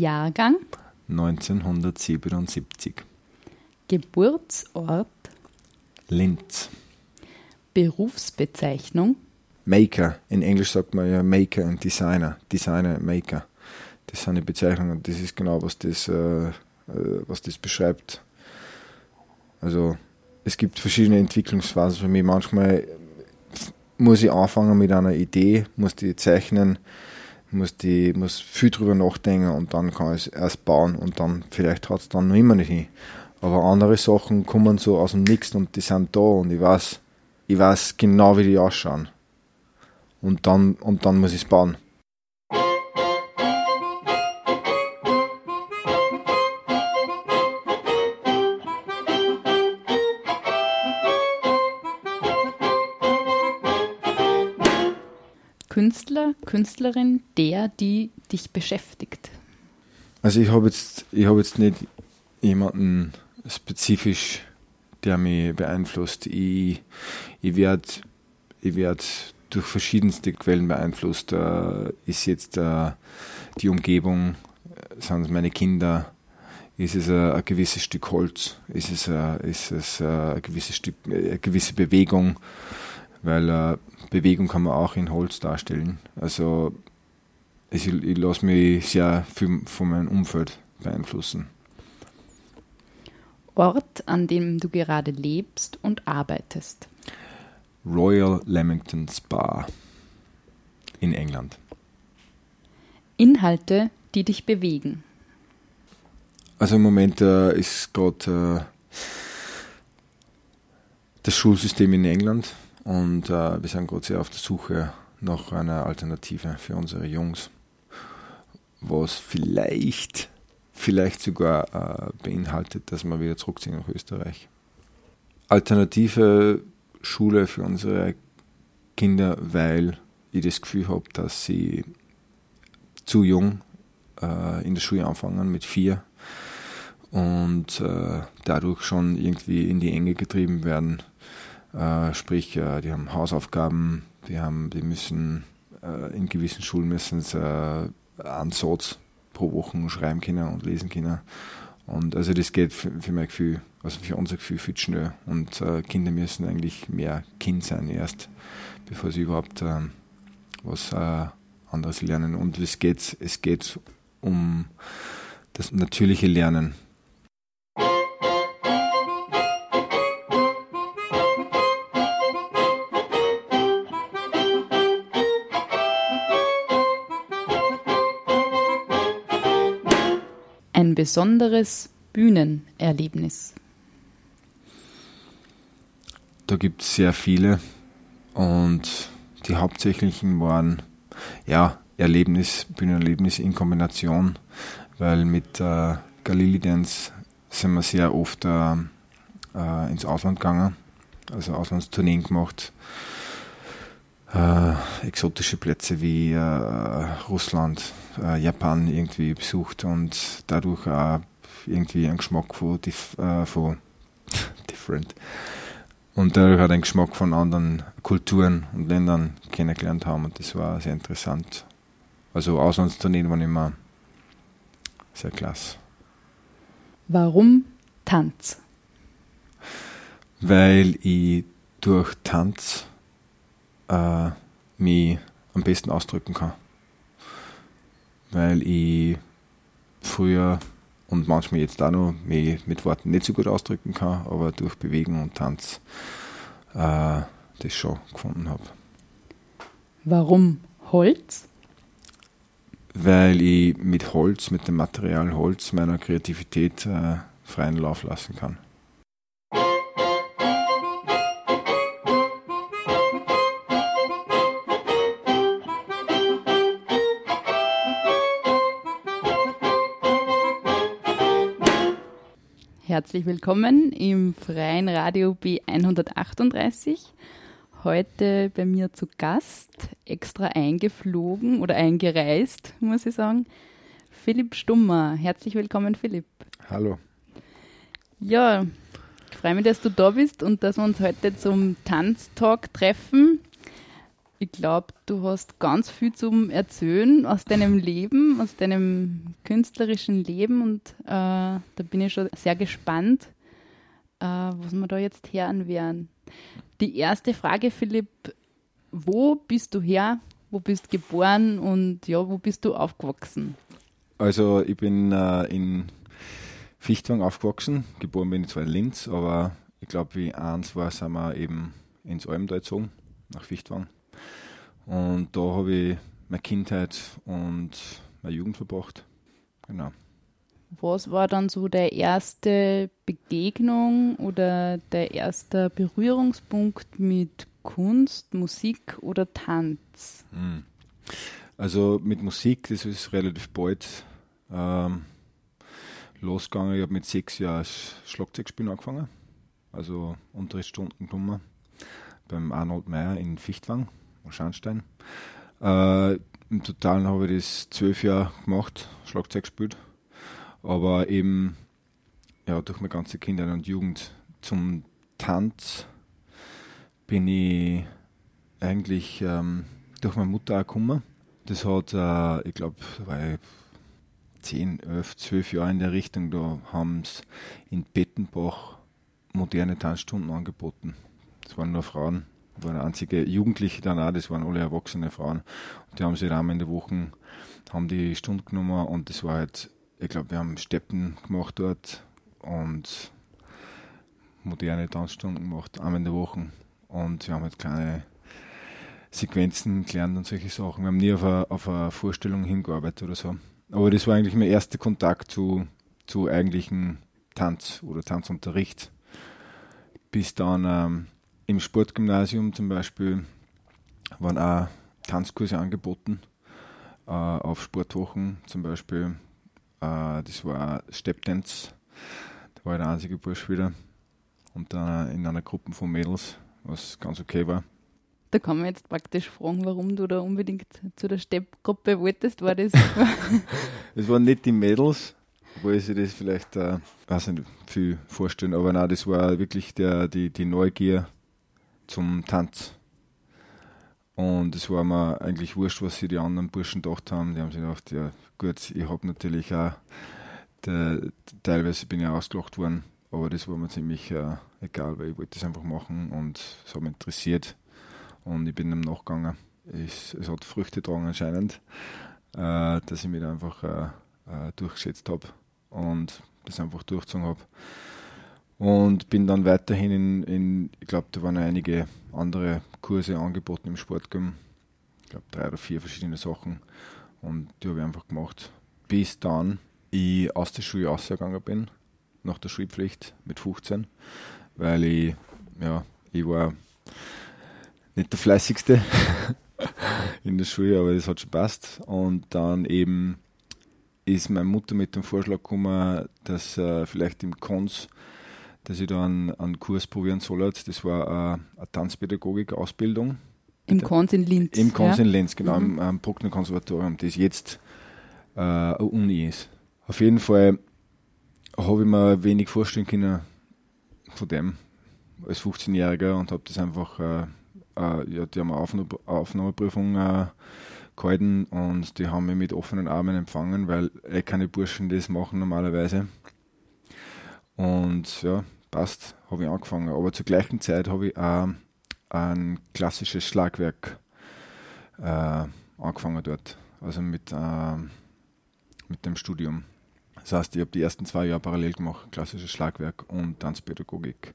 Jahrgang, 1977. Geburtsort, Linz. Berufsbezeichnung, Maker. In Englisch sagt man ja Maker und Designer. Designer, Maker. Das sind die Bezeichnungen. Das ist genau, was das, äh, äh, was das beschreibt. Also, es gibt verschiedene Entwicklungsphasen für mich. Manchmal muss ich anfangen mit einer Idee, muss die zeichnen, muss, die, muss viel drüber nachdenken und dann kann ich es erst bauen und dann vielleicht hat es dann noch immer nicht hin. Aber andere Sachen kommen so aus dem Nix und die sind da und ich weiß, ich weiß genau, wie die ausschauen. Und dann, und dann muss ich es bauen. Künstler, Künstlerin, der, die dich beschäftigt. Also ich habe jetzt, habe jetzt nicht jemanden spezifisch, der mich beeinflusst. Ich, ich werde ich werd durch verschiedenste Quellen beeinflusst. Äh, ist jetzt äh, die Umgebung, äh, sind es meine Kinder, ist es ein, ein gewisses Stück Holz, ist es, äh, ist es äh, ein gewisses Stück, äh, eine gewisse Bewegung, weil äh, Bewegung kann man auch in Holz darstellen. Also ich, ich lasse mich sehr viel von meinem Umfeld beeinflussen. Ort, an dem du gerade lebst und arbeitest. Royal Leamington Spa in England. Inhalte, die dich bewegen. Also im Moment äh, ist gerade äh, das Schulsystem in England und äh, wir sind gerade sehr auf der Suche nach einer Alternative für unsere Jungs, was vielleicht, vielleicht sogar äh, beinhaltet, dass wir wieder zurückziehen nach Österreich. Alternative Schule für unsere Kinder, weil ich das Gefühl habe, dass sie zu jung äh, in der Schule anfangen mit vier und äh, dadurch schon irgendwie in die Enge getrieben werden. Äh, sprich, äh, die haben Hausaufgaben, die haben, die müssen äh, in gewissen Schulen müssen sie äh, einen Satz pro Woche schreiben können und lesen können. Und also das geht für, mein Gefühl, also für unser Gefühl viel zu schnell. Und Kinder müssen eigentlich mehr Kind sein erst, bevor sie überhaupt äh, was anderes lernen. Und es geht, es geht um das natürliche Lernen. Besonderes Bühnenerlebnis. Da gibt es sehr viele und die hauptsächlichen waren ja Erlebnis, Bühnenerlebnis in Kombination, weil mit äh, Galili Dance sind wir sehr oft äh, äh, ins Ausland gegangen, also Auslandstourneen gemacht, äh, exotische Plätze wie äh, Russland, äh, Japan irgendwie besucht und dadurch auch irgendwie einen Geschmack von, dif äh, von different und dadurch hat einen Geschmack von anderen Kulturen und Ländern kennengelernt haben und das war sehr interessant. Also Auslandstourneen waren immer sehr klasse. Warum Tanz? Weil ich durch Tanz äh, mich am besten ausdrücken kann. Weil ich früher und manchmal jetzt auch noch mich mit Worten nicht so gut ausdrücken kann, aber durch Bewegung und Tanz äh, das schon gefunden habe. Warum Holz? Weil ich mit Holz, mit dem Material Holz meiner Kreativität äh, freien Lauf lassen kann. Herzlich willkommen im freien Radio B138. Heute bei mir zu Gast, extra eingeflogen oder eingereist, muss ich sagen, Philipp Stummer. Herzlich willkommen, Philipp. Hallo. Ja, ich freue mich, dass du da bist und dass wir uns heute zum Tanztalk treffen. Ich glaube, du hast ganz viel zum Erzählen aus deinem Leben, aus deinem künstlerischen Leben und äh, da bin ich schon sehr gespannt, äh, was wir da jetzt hören werden. Die erste Frage, Philipp, wo bist du her? Wo bist du geboren und ja, wo bist du aufgewachsen? Also ich bin äh, in Fichtwang aufgewachsen, geboren bin ich zwar in Linz, aber ich glaube, wie eins war, sind wir eben ins Almtal gezogen, nach Fichtwang. Und da habe ich meine Kindheit und meine Jugend verbracht. Genau. Was war dann so der erste Begegnung oder der erste Berührungspunkt mit Kunst, Musik oder Tanz? Hm. Also mit Musik, das ist relativ bald ähm, losgegangen. Ich habe mit sechs Jahren Schlagzeugspielen angefangen. Also Unterrichtsstunden genommen beim Arnold Meyer in Fichtwang Scharnstein. Äh, Im Totalen habe ich das zwölf Jahre gemacht, Schlagzeug gespielt. Aber eben ja, durch meine ganze Kindheit und Jugend zum Tanz bin ich eigentlich ähm, durch meine Mutter auch gekommen. Das hat, äh, ich glaube, ich 10, 11, 12 Jahre in der Richtung, da haben sie in Bettenbach moderne Tanzstunden angeboten. Das waren nur Frauen war eine einzige Jugendliche dann auch, das waren alle erwachsene Frauen. Und die haben sich einmal in der Woche, haben die Stunde genommen und das war halt, ich glaube, wir haben Steppen gemacht dort und moderne Tanzstunden gemacht, einmal in der Woche. Und wir haben halt kleine Sequenzen gelernt und solche Sachen. Wir haben nie auf eine, auf eine Vorstellung hingearbeitet oder so. Aber das war eigentlich mein erster Kontakt zu, zu eigentlichen Tanz oder Tanzunterricht. Bis dann ähm, im Sportgymnasium zum Beispiel waren auch Tanzkurse angeboten, äh, auf Sportwochen zum Beispiel. Äh, das war Step Dance, da war ich der einzige Bursch wieder. Und dann in einer Gruppe von Mädels, was ganz okay war. Da kann man jetzt praktisch fragen, warum du da unbedingt zu der Steppgruppe wolltest. War das? es waren nicht die Mädels, wo ich sich das vielleicht, äh, weiß nicht, viel vorstellen, aber nein, das war wirklich der, die, die Neugier zum Tanz. Und es war mir eigentlich wurscht, was sie die anderen Burschen gedacht haben. Die haben sich gedacht, ja gut, ich habe natürlich auch, der, teilweise bin ich ausgelacht worden, aber das war mir ziemlich äh, egal, weil ich wollte das einfach machen und es hat mich interessiert und ich bin dem nachgegangen. Ich, es hat Früchte getragen anscheinend, äh, dass ich mich einfach äh, äh durchgesetzt habe und das einfach durchgezogen habe. Und bin dann weiterhin in, in ich glaube, da waren einige andere Kurse angeboten im Sportgym. Ich glaube, drei oder vier verschiedene Sachen. Und die habe ich einfach gemacht. Bis dann ich aus der Schule rausgegangen bin, nach der Schulpflicht mit 15, weil ich, ja, ich war nicht der fleißigste in der Schule, aber das hat schon passt. Und dann eben ist meine Mutter mit dem Vorschlag gekommen, dass äh, vielleicht im Kons dass ich da einen, einen Kurs probieren soll. Das war eine, eine Tanzpädagogik-Ausbildung. Im Kons in Linz. Im Kons ja? in Linz, genau, mhm. am, am Bruckner Konservatorium, das jetzt äh, eine Uni ist. Auf jeden Fall habe ich mir wenig vorstellen können von dem als 15-Jähriger und habe das einfach, äh, äh, ja, die haben eine Aufnahme, Aufnahmeprüfung äh, gehalten und die haben mich mit offenen Armen empfangen, weil eh keine Burschen das machen normalerweise. Und ja, passt, habe ich angefangen. Aber zur gleichen Zeit habe ich auch ein klassisches Schlagwerk äh, angefangen dort, also mit, äh, mit dem Studium. Das heißt, ich habe die ersten zwei Jahre parallel gemacht, klassisches Schlagwerk und Tanzpädagogik.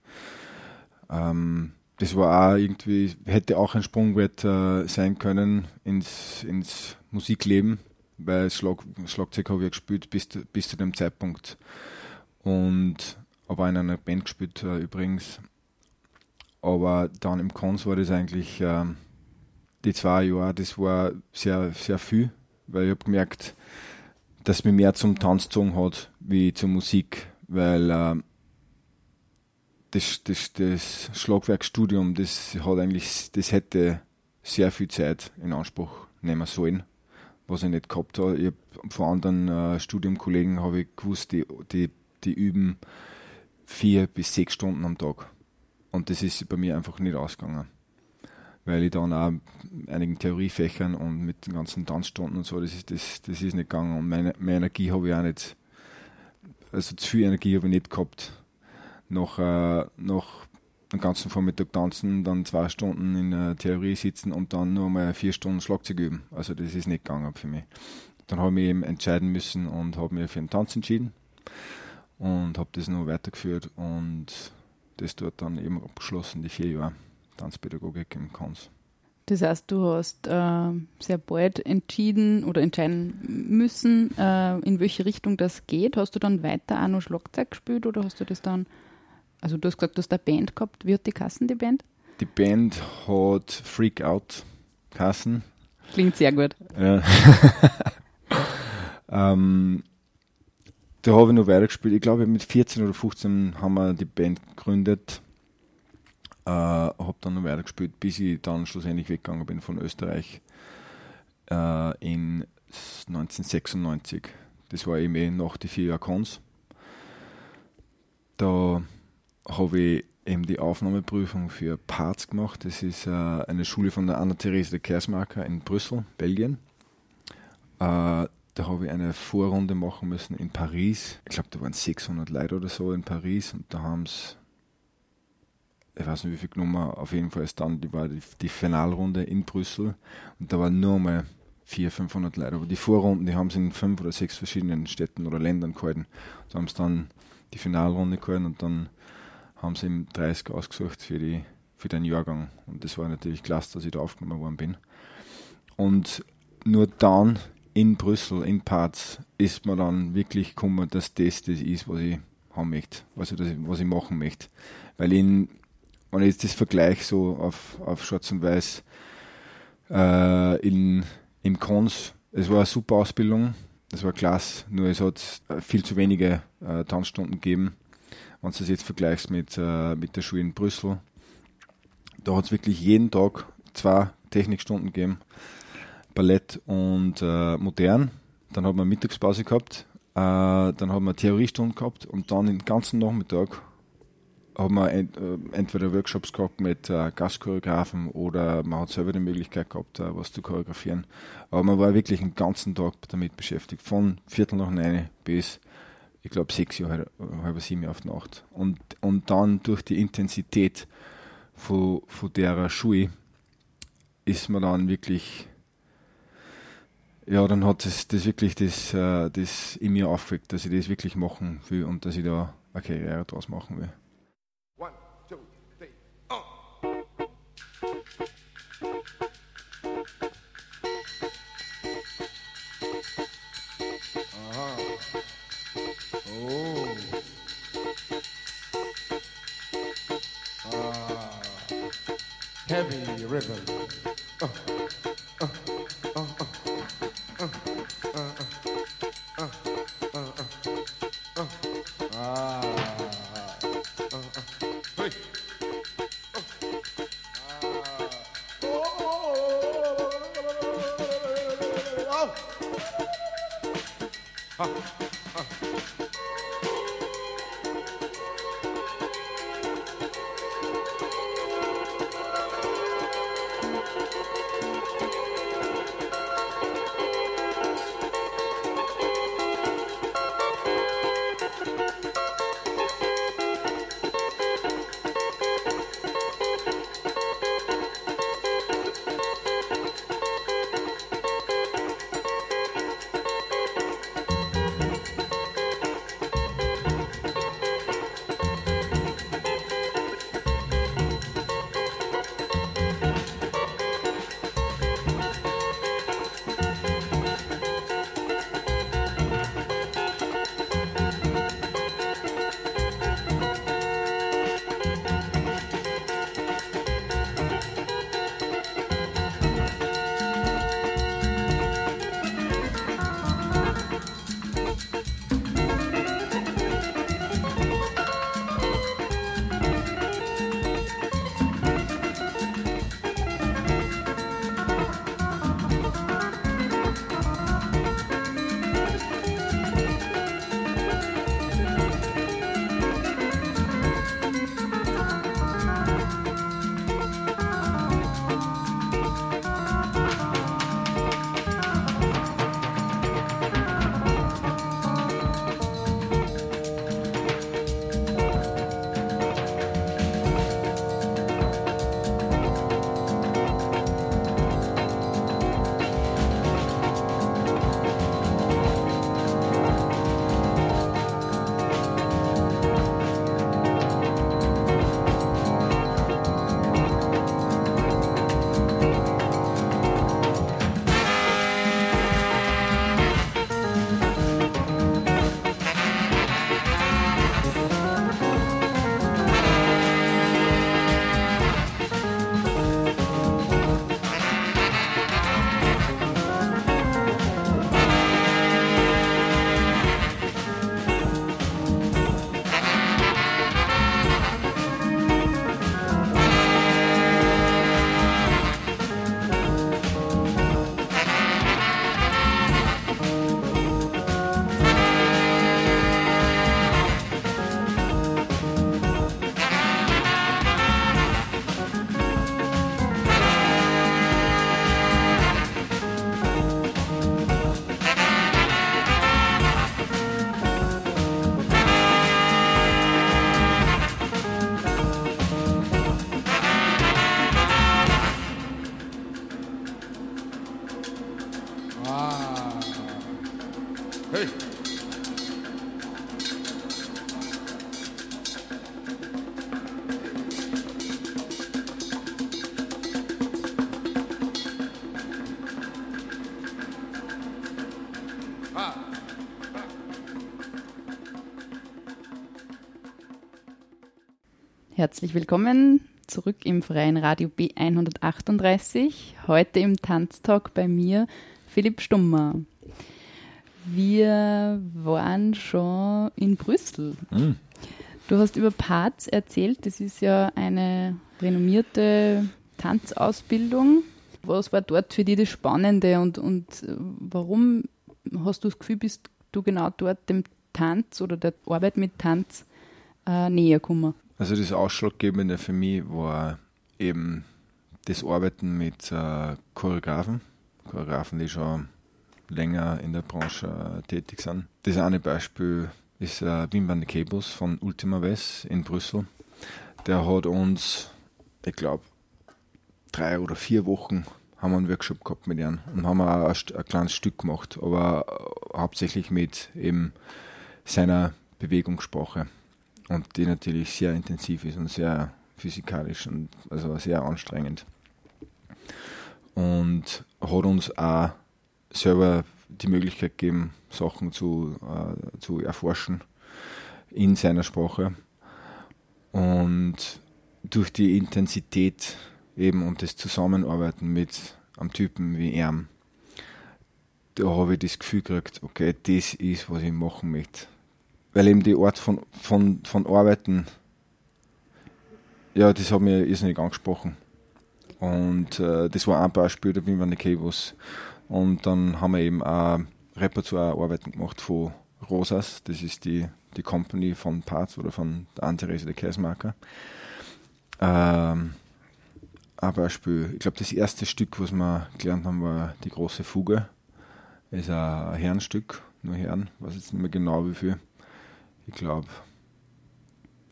Ähm, das war auch irgendwie, hätte auch ein Sprungbrett äh, sein können ins, ins Musikleben, weil Schlag, Schlagzeug habe ich gespielt bis, bis zu dem Zeitpunkt. Und aber in einer Band gespielt äh, übrigens. Aber dann im Kons war das eigentlich äh, die zwei Jahre, das war sehr, sehr viel, weil ich habe gemerkt, dass mich mehr zum Tanz gezogen hat wie zur Musik, weil äh, das, das, das Schlagwerkstudium, das hat eigentlich, das hätte sehr viel Zeit in Anspruch nehmen sollen, was ich nicht gehabt habe. Ich hab von anderen äh, Studiumkollegen habe ich gewusst, die, die, die üben vier bis sechs Stunden am Tag. Und das ist bei mir einfach nicht ausgegangen. Weil ich dann auch einigen Theoriefächern und mit den ganzen Tanzstunden und so, das ist, das, das ist nicht gegangen. Und meine, meine Energie habe ich auch nicht, also zu viel Energie habe ich nicht gehabt noch, äh, noch den ganzen Vormittag tanzen, dann zwei Stunden in der Theorie sitzen und dann nur mal vier Stunden Schlagzeug üben. Also das ist nicht gegangen für mich. Dann habe ich mich eben entscheiden müssen und habe mich für den Tanz entschieden und habe das noch weitergeführt und das dort dann eben abgeschlossen, die vier Jahre Tanzpädagogik im Kons. Das heißt, du hast äh, sehr bald entschieden oder entscheiden müssen, äh, in welche Richtung das geht. Hast du dann weiter auch noch Schlagzeug gespielt oder hast du das dann also du hast gesagt, du hast eine Band gehabt. Wie hat die Kassen, die Band? Die Band hat Freak Out Kassen. Klingt sehr gut. Ja. ähm, da habe ich noch weitergespielt. Ich glaube, mit 14 oder 15 haben wir die Band gegründet. Äh, habe dann noch weitergespielt, bis ich dann schlussendlich weggegangen bin von Österreich äh, in 1996. Das war eben eh nach die vier Jahre Cons. Da habe ich eben die Aufnahmeprüfung für Parts gemacht. Das ist äh, eine Schule von der Anna-Therese de Kersmarker in Brüssel, Belgien. Äh, da habe ich eine Vorrunde machen müssen in Paris. Ich glaube, da waren 600 Leute oder so in Paris und da haben es, ich weiß nicht wie viel genommen, auf jeden Fall ist dann die, war die, die Finalrunde in Brüssel und da waren nur mal 400, 500 Leute. Aber die Vorrunden, die haben es in fünf oder sechs verschiedenen Städten oder Ländern gehalten. Da haben es dann die Finalrunde gehalten und dann haben sie ihm 30 ausgesucht für, die, für den Jahrgang. Und das war natürlich klasse, dass ich da aufgenommen worden bin. Und nur dann in Brüssel, in Parts, ist mir dann wirklich gekommen, dass das das ist, was ich haben möchte, was ich, was ich machen möchte. Weil in, wenn ich jetzt das vergleiche so auf, auf Schwarz und Weiß, äh, in, im Kons, es war eine super Ausbildung, das war klasse, nur es hat viel zu wenige äh, Tanzstunden gegeben wenn du das jetzt vergleichst mit, äh, mit der Schule in Brüssel, da hat es wirklich jeden Tag zwei Technikstunden gegeben, Ballett und äh, Modern. Dann hat man Mittagspause gehabt, äh, dann haben wir Theoriestunden gehabt und dann den ganzen Nachmittag haben wir ent, äh, entweder Workshops gehabt mit äh, Gastchoreografen oder man hat selber die Möglichkeit gehabt, äh, was zu choreografieren. Aber man war wirklich den ganzen Tag damit beschäftigt, von Viertel nach neun bis ich glaube, sechs Jahre, halb sieben Jahre auf die Nacht. Und, und dann durch die Intensität von, von der Schule ist man dann wirklich, ja, dann hat es das wirklich das, äh, das in mir aufgeweckt, dass ich das wirklich machen will und dass ich da eine Karriere draus machen will. heavy rhythm. Herzlich willkommen zurück im freien Radio B138. Heute im Tanztalk bei mir Philipp Stummer. Wir waren schon in Brüssel. Mhm. Du hast über Parts erzählt. Das ist ja eine renommierte Tanzausbildung. Was war dort für dich das Spannende und, und warum hast du das Gefühl, bist du genau dort dem Tanz oder der Arbeit mit Tanz äh, näher gekommen? Also das Ausschlaggebende für mich war eben das Arbeiten mit äh, Choreografen. Choreografen, die schon länger in der Branche äh, tätig sind. Das eine Beispiel ist äh, Wim van de Kebus von Ultima West in Brüssel. Der hat uns, ich glaube, drei oder vier Wochen haben wir einen Workshop gehabt mit ihm und haben auch ein, ein kleines Stück gemacht, aber äh, hauptsächlich mit eben seiner Bewegungssprache und die natürlich sehr intensiv ist und sehr physikalisch und also sehr anstrengend. Und hat uns auch selber die Möglichkeit gegeben, Sachen zu, äh, zu erforschen in seiner Sprache. Und durch die Intensität eben und das Zusammenarbeiten mit einem Typen wie er, da habe ich das Gefühl gekriegt, okay, das ist, was ich machen möchte. Weil eben die Art von, von, von Arbeiten, ja, das hat mir irrsinnig angesprochen. Und äh, das war ein Beispiel, da bin ich an Kevos. Und dann haben wir eben auch Repertoire-Arbeiten gemacht von Rosas, das ist die, die Company von Parts oder von der Anne-Therese de Kersmarker. Ähm, ein Beispiel, ich glaube, das erste Stück, was wir gelernt haben, war die große Fuge. Ist ein Herrenstück, nur Herren, weiß jetzt nicht mehr genau wie viel. Ich glaube,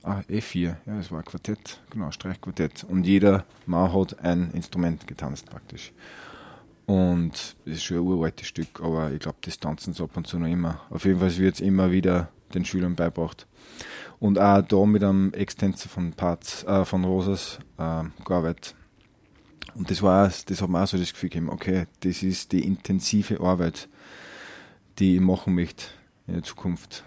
ah, E4, ja, das war ein Quartett, genau, Streichquartett. Und jeder Mann hat ein Instrument getanzt praktisch. Und das ist schon ein uraltes Stück, aber ich glaube, das tanzen sie ab und zu noch immer. Auf jeden Fall wird es immer wieder den Schülern beibracht. Und auch da mit einem Extensor von Parts, äh, von Rosas äh, gearbeitet. Und das war das hat mir auch so das Gefühl gegeben, okay, das ist die intensive Arbeit, die ich machen möchte in der Zukunft.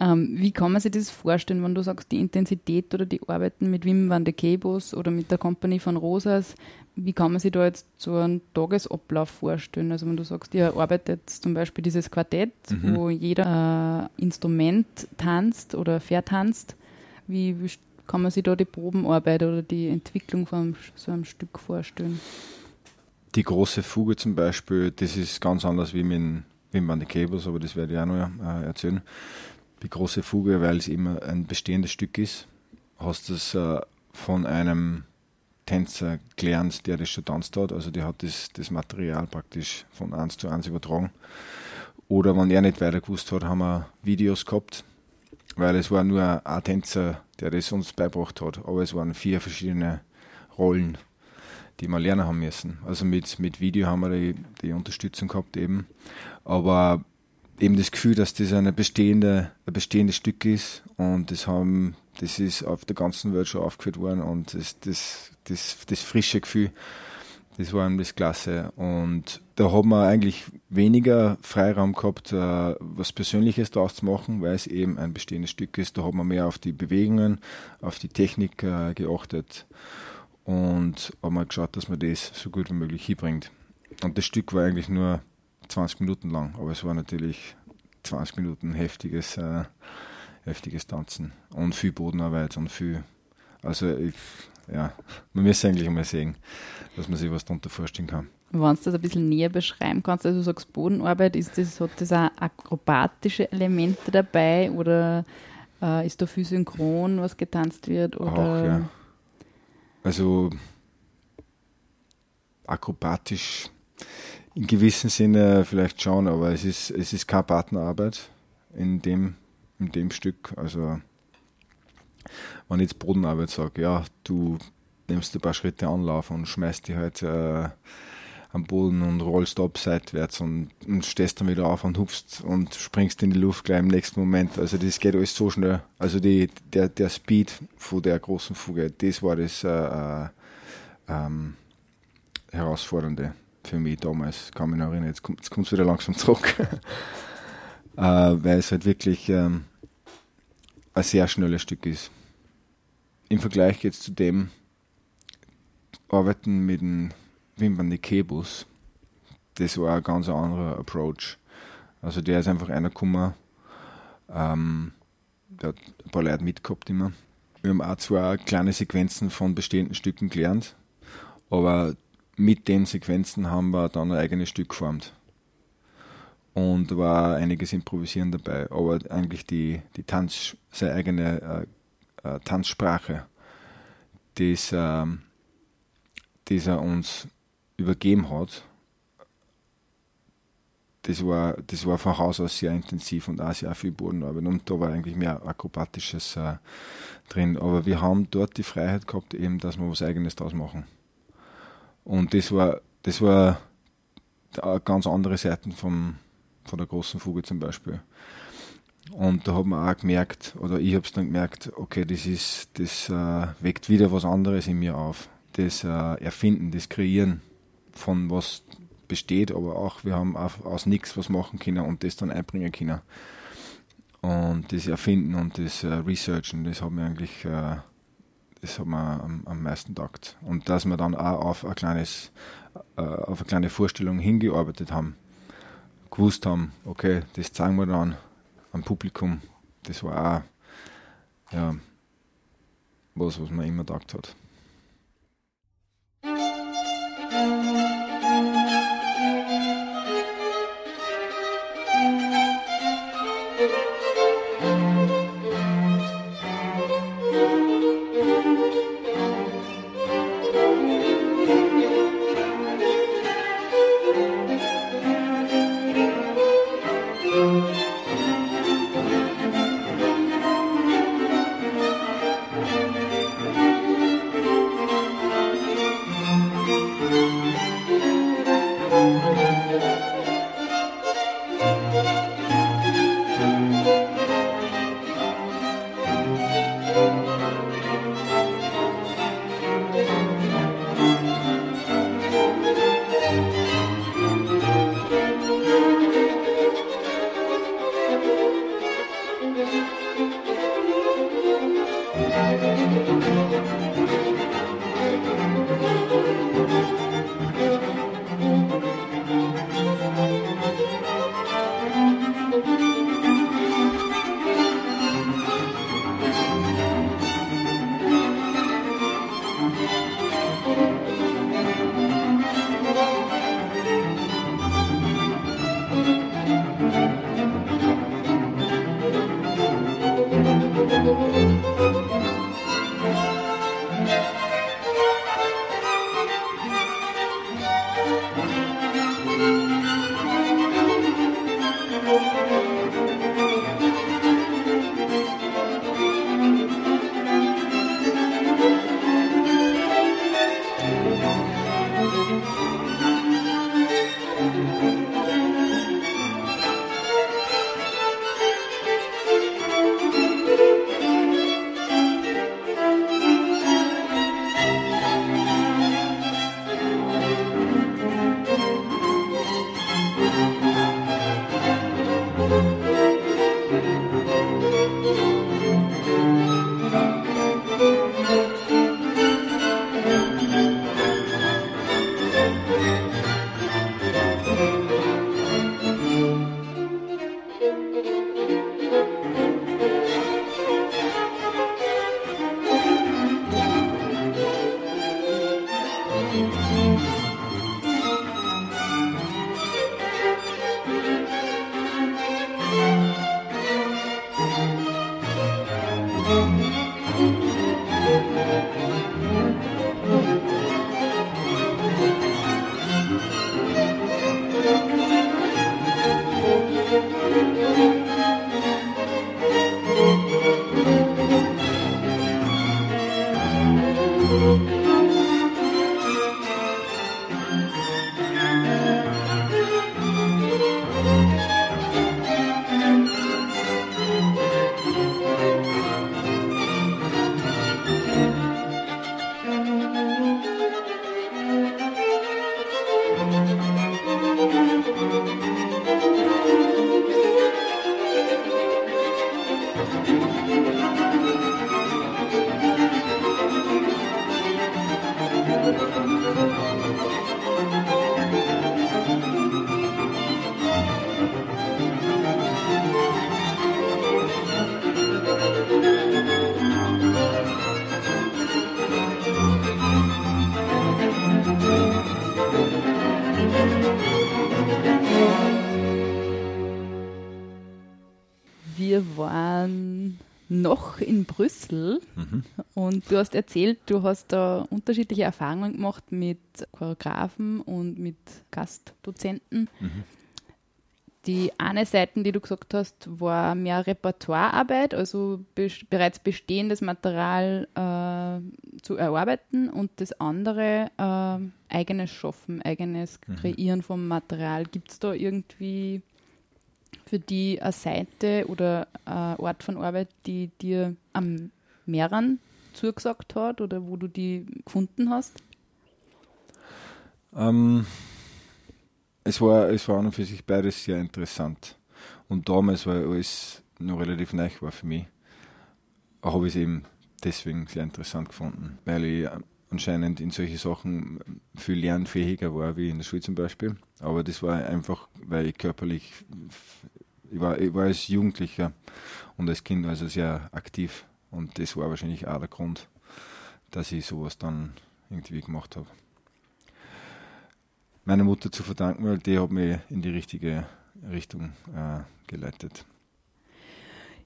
Ähm, wie kann man sich das vorstellen, wenn du sagst, die Intensität oder die Arbeiten mit Wim van de Kebos oder mit der Company von Rosas, wie kann man sich da jetzt so einen Tagesablauf vorstellen? Also wenn du sagst, ihr arbeitet zum Beispiel dieses Quartett, mhm. wo jeder äh, Instrument tanzt oder vertanzt, wie, wie kann man sich da die Probenarbeit oder die Entwicklung von so einem Stück vorstellen? Die große Fuge zum Beispiel, das ist ganz anders wie mit Wim van de Kebos, aber das werde ich auch noch äh, erzählen die große Fuge, weil es immer ein bestehendes Stück ist, hast du es äh, von einem Tänzer gelernt, der das schon tanzt hat. Also der hat das, das Material praktisch von eins zu eins übertragen. Oder wenn er nicht weiter gewusst hat, haben wir Videos gehabt, weil es war nur ein Tänzer, der das uns beibracht hat. Aber es waren vier verschiedene Rollen, die wir lernen haben müssen. Also mit, mit Video haben wir die, die Unterstützung gehabt eben. Aber eben das Gefühl, dass das eine bestehende, ein bestehendes Stück ist und das haben, das ist auf der ganzen Welt schon aufgeführt worden und das, das, das, das frische Gefühl, das war das Klasse. Und da haben wir eigentlich weniger Freiraum gehabt, äh, was Persönliches daraus zu machen, weil es eben ein bestehendes Stück ist. Da haben wir mehr auf die Bewegungen, auf die Technik äh, geachtet und haben geschaut, dass man das so gut wie möglich hinbringt. Und das Stück war eigentlich nur 20 Minuten lang, aber es war natürlich 20 Minuten heftiges, äh, heftiges Tanzen und viel Bodenarbeit und viel. Also, ich, ja, man müsste eigentlich mal sehen, dass man sich was darunter vorstellen kann. Wenn du das ein bisschen näher beschreiben kannst, also du sagst Bodenarbeit, ist das, hat das auch akrobatische Elemente dabei oder äh, ist da viel synchron, was getanzt wird? Oder? Auch, ja. Also akrobatisch in gewissem Sinne vielleicht schon, aber es ist, es ist keine Partnerarbeit in dem, in dem Stück. Also, wenn ich jetzt Bodenarbeit sage, ja, du nimmst ein paar Schritte Anlauf und schmeißt dich halt äh, am Boden und rollst ab seitwärts und, und stehst dann wieder auf und hupfst und springst in die Luft gleich im nächsten Moment. Also das geht alles so schnell. Also die, der, der Speed von der großen Fuge, das war das äh, äh, ähm, Herausfordernde für mich damals, kann mich noch erinnern, jetzt kommt es wieder langsam zurück, äh, weil es halt wirklich ähm, ein sehr schnelles Stück ist. im Vergleich jetzt zu dem Arbeiten mit dem Wimpern Kebus, das war ein ganz anderer Approach. Also der ist einfach einer gekommen, ähm, der hat ein paar Leute mitgehabt immer. Wir haben auch zwar kleine Sequenzen von bestehenden Stücken gelernt, aber mit den Sequenzen haben wir dann ein eigenes Stück geformt. Und war einiges Improvisieren dabei, aber eigentlich die, die Tanz, seine eigene äh, äh, Tanzsprache, das, äh, das er uns übergeben hat, das war, das war von Haus aus sehr intensiv und auch sehr viel Bodenarbeit. Und da war eigentlich mehr Akrobatisches äh, drin. Aber wir haben dort die Freiheit gehabt, eben, dass wir was Eigenes draus machen. Und das war, das war ganz andere Seiten vom, von der großen Fuge zum Beispiel. Und da hat man auch gemerkt, oder ich habe es dann gemerkt, okay, das ist, das äh, weckt wieder was anderes in mir auf. Das äh, Erfinden, das Kreieren von was besteht, aber auch wir haben auch aus nichts was machen können und das dann einbringen können. Und das Erfinden und das äh, Researchen, das hat mir eigentlich, äh, das hat mir am, am meisten taugt. Und dass wir dann auch auf ein kleines, äh, auf eine kleine Vorstellung hingearbeitet haben, gewusst haben, okay, das zeigen wir dann am Publikum, das war auch ja, was, was mir immer taugt hat. In Brüssel mhm. und du hast erzählt, du hast da unterschiedliche Erfahrungen gemacht mit Choreografen und mit Gastdozenten. Mhm. Die eine Seite, die du gesagt hast, war mehr Repertoirearbeit, also be bereits bestehendes Material äh, zu erarbeiten und das andere äh, eigenes Schaffen, eigenes mhm. Kreieren vom Material. Gibt es da irgendwie für die eine Seite oder ein Ort von Arbeit, die dir am mehreren zugesagt hat oder wo du die gefunden hast? Ähm, es, war, es war an und für sich beides sehr interessant. Und damals, weil alles noch relativ neu war für mich, habe ich es eben deswegen sehr interessant gefunden, weil ich anscheinend in solche Sachen viel lernfähiger war, wie in der Schule zum Beispiel. Aber das war einfach, weil ich körperlich, ich war, ich war als Jugendlicher und als Kind also sehr aktiv. Und das war wahrscheinlich auch der Grund, dass ich sowas dann irgendwie gemacht habe. Meiner Mutter zu verdanken, weil die hat mich in die richtige Richtung äh, geleitet.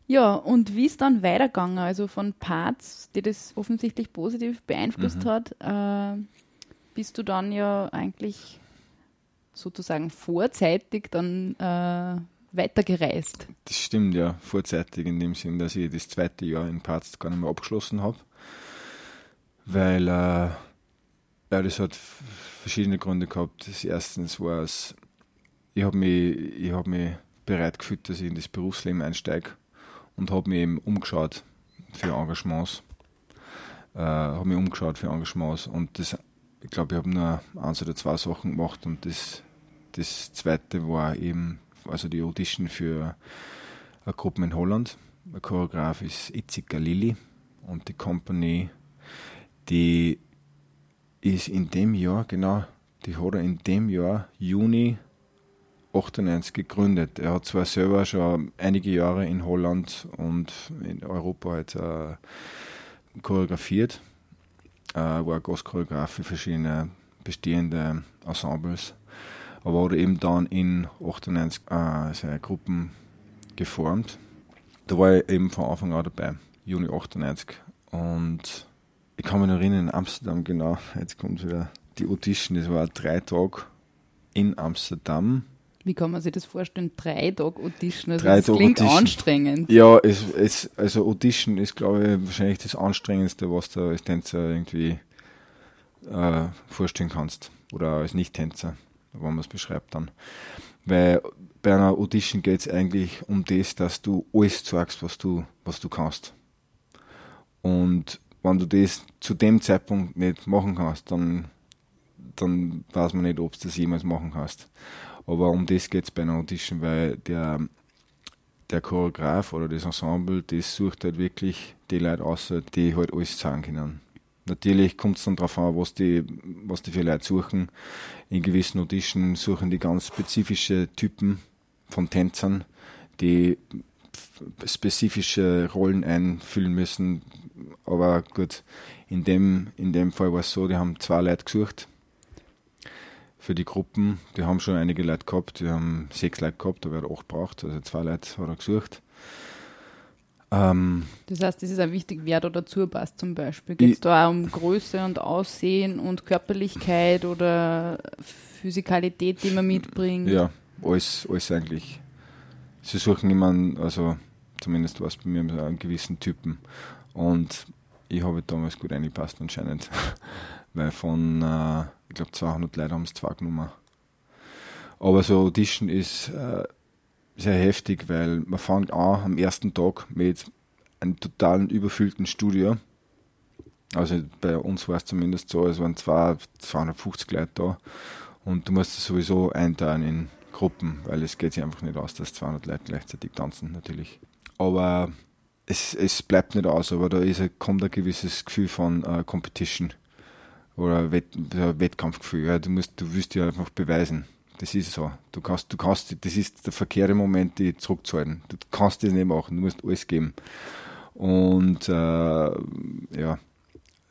Ja, und wie ist dann weitergegangen? Also von Parts, die das offensichtlich positiv beeinflusst mhm. hat, äh, bist du dann ja eigentlich sozusagen vorzeitig dann äh, weitergereist. Das stimmt, ja, vorzeitig in dem Sinn, dass ich das zweite Jahr in Parts gar nicht mehr abgeschlossen habe. Weil, äh, ja, das hat verschiedene Gründe gehabt. Das erstens war es, ich habe mich, hab mich bereit gefühlt, dass ich in das Berufsleben einsteige und habe mich eben umgeschaut für Engagements. Äh, habe mich umgeschaut für Engagements und das, ich glaube, ich habe nur eins oder zwei Sachen gemacht und das, das zweite war eben, also die Audition für eine Gruppe in Holland. Der Choreograf ist Itzika Lili und die Company, die ist in dem Jahr, genau, die hat er in dem Jahr, Juni 98 gegründet. Er hat zwar selber schon einige Jahre in Holland und in Europa halt, äh, choreografiert, äh, war Gastchoreograf für verschiedene bestehende Ensembles, aber hat eben dann in 98 äh, seine Gruppen geformt. Da war ich eben von Anfang an dabei, Juni 98. Und ich kann mich noch erinnern, in Amsterdam genau, jetzt kommt wieder die Audition, das war drei Tage in Amsterdam wie kann man sich das vorstellen? Drei Tage Audition. Also Drei das Tag klingt Audition. anstrengend. Ja, es, es, also Audition ist, glaube ich, wahrscheinlich das Anstrengendste, was du als Tänzer irgendwie äh, vorstellen kannst. Oder als Nicht-Tänzer, wenn man es beschreibt dann. Weil bei einer Audition geht es eigentlich um das, dass du alles sagst, was du, was du kannst. Und wenn du das zu dem Zeitpunkt nicht machen kannst, dann, dann weiß man nicht, ob du das jemals machen kannst. Aber um das geht es bei einer Audition, weil der, der Choreograf oder das Ensemble, das sucht halt wirklich die Leute aus, die halt alles sagen können. Natürlich kommt es dann darauf an, was die, was die für Leute suchen. In gewissen Auditionen suchen die ganz spezifische Typen von Tänzern, die spezifische Rollen einfüllen müssen. Aber gut, in dem, in dem Fall war es so, die haben zwei Leute gesucht für die Gruppen. Die haben schon einige Leute gehabt, die haben sechs Leute gehabt, da wird acht braucht, also zwei Leute hat er gesucht. Ähm, das heißt, das ist auch wichtig, wer da dazu passt zum Beispiel. Geht es da auch um Größe und Aussehen und Körperlichkeit oder Physikalität, die man mitbringt? Ja, alles, alles eigentlich. Sie suchen jemanden, also zumindest war es bei mir einen gewissen Typen. Und ich habe damals gut eingepasst anscheinend. Weil von äh, ich glaube 200 Leute haben es zwar genommen. Aber so Audition ist äh, sehr heftig, weil man fängt an am ersten Tag mit einem totalen überfüllten Studio. Also bei uns war es zumindest so, es waren zwei, 250 Leute da und du musst es sowieso einteilen in Gruppen, weil es geht sich einfach nicht aus, dass 200 Leute gleichzeitig tanzen, natürlich. Aber es, es bleibt nicht aus, aber da ist, kommt ein gewisses Gefühl von uh, Competition oder Wett, Wettkampfgefühl. Ja, du musst, du willst dir einfach beweisen. Das ist so. Du kannst, du kannst, das ist der verkehrte Moment, die zurückzuhalten. Du kannst das nicht machen. Du musst alles geben. Und äh, ja,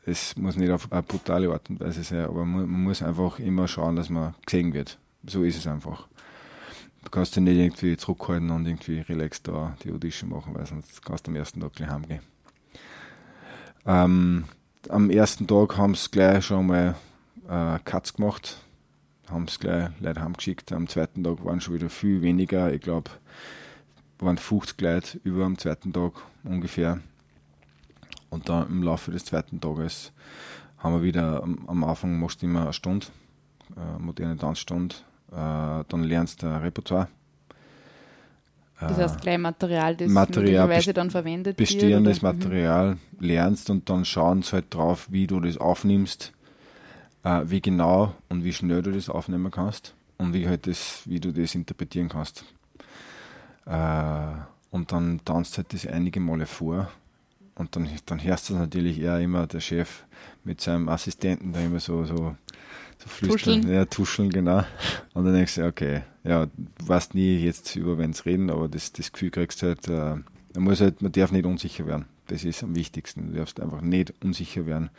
es muss nicht auf eine brutale Art und Weise sein, aber man, man, muss einfach immer schauen, dass man gesehen wird. So ist es einfach. Du kannst dich nicht irgendwie zurückhalten und irgendwie relaxed da die Audition machen, weil sonst kannst du am ersten Tag gleich heimgehen. Ähm, am ersten Tag haben sie gleich schon mal äh, Cuts gemacht, haben es gleich Leute heimgeschickt. Am zweiten Tag waren schon wieder viel weniger. Ich glaube, waren 50 Leute über am zweiten Tag ungefähr. Und dann im Laufe des zweiten Tages haben wir wieder am, am Anfang machst du immer eine Stunde, äh, moderne Tanzstunde. Äh, dann lernst du ein Repertoire. Das heißt, gleich Material, das Material möglicherweise dann verwendet bestehendes wird. oder? Material lernst und dann schauen sie halt drauf, wie du das aufnimmst, äh, wie genau und wie schnell du das aufnehmen kannst und wie halt das, wie du das interpretieren kannst. Äh, und dann tanzt halt das einige Male vor und dann, dann hörst du natürlich eher immer der Chef mit seinem Assistenten da immer so, so, so flüstern. Tuscheln. Ja, tuscheln, genau. Und dann denkst du, okay, ja, du weißt nie jetzt über wen's reden, aber das, das Gefühl kriegst du halt, äh, man muss halt, man darf nicht unsicher werden. Das ist am wichtigsten. Du darfst einfach nicht unsicher werden,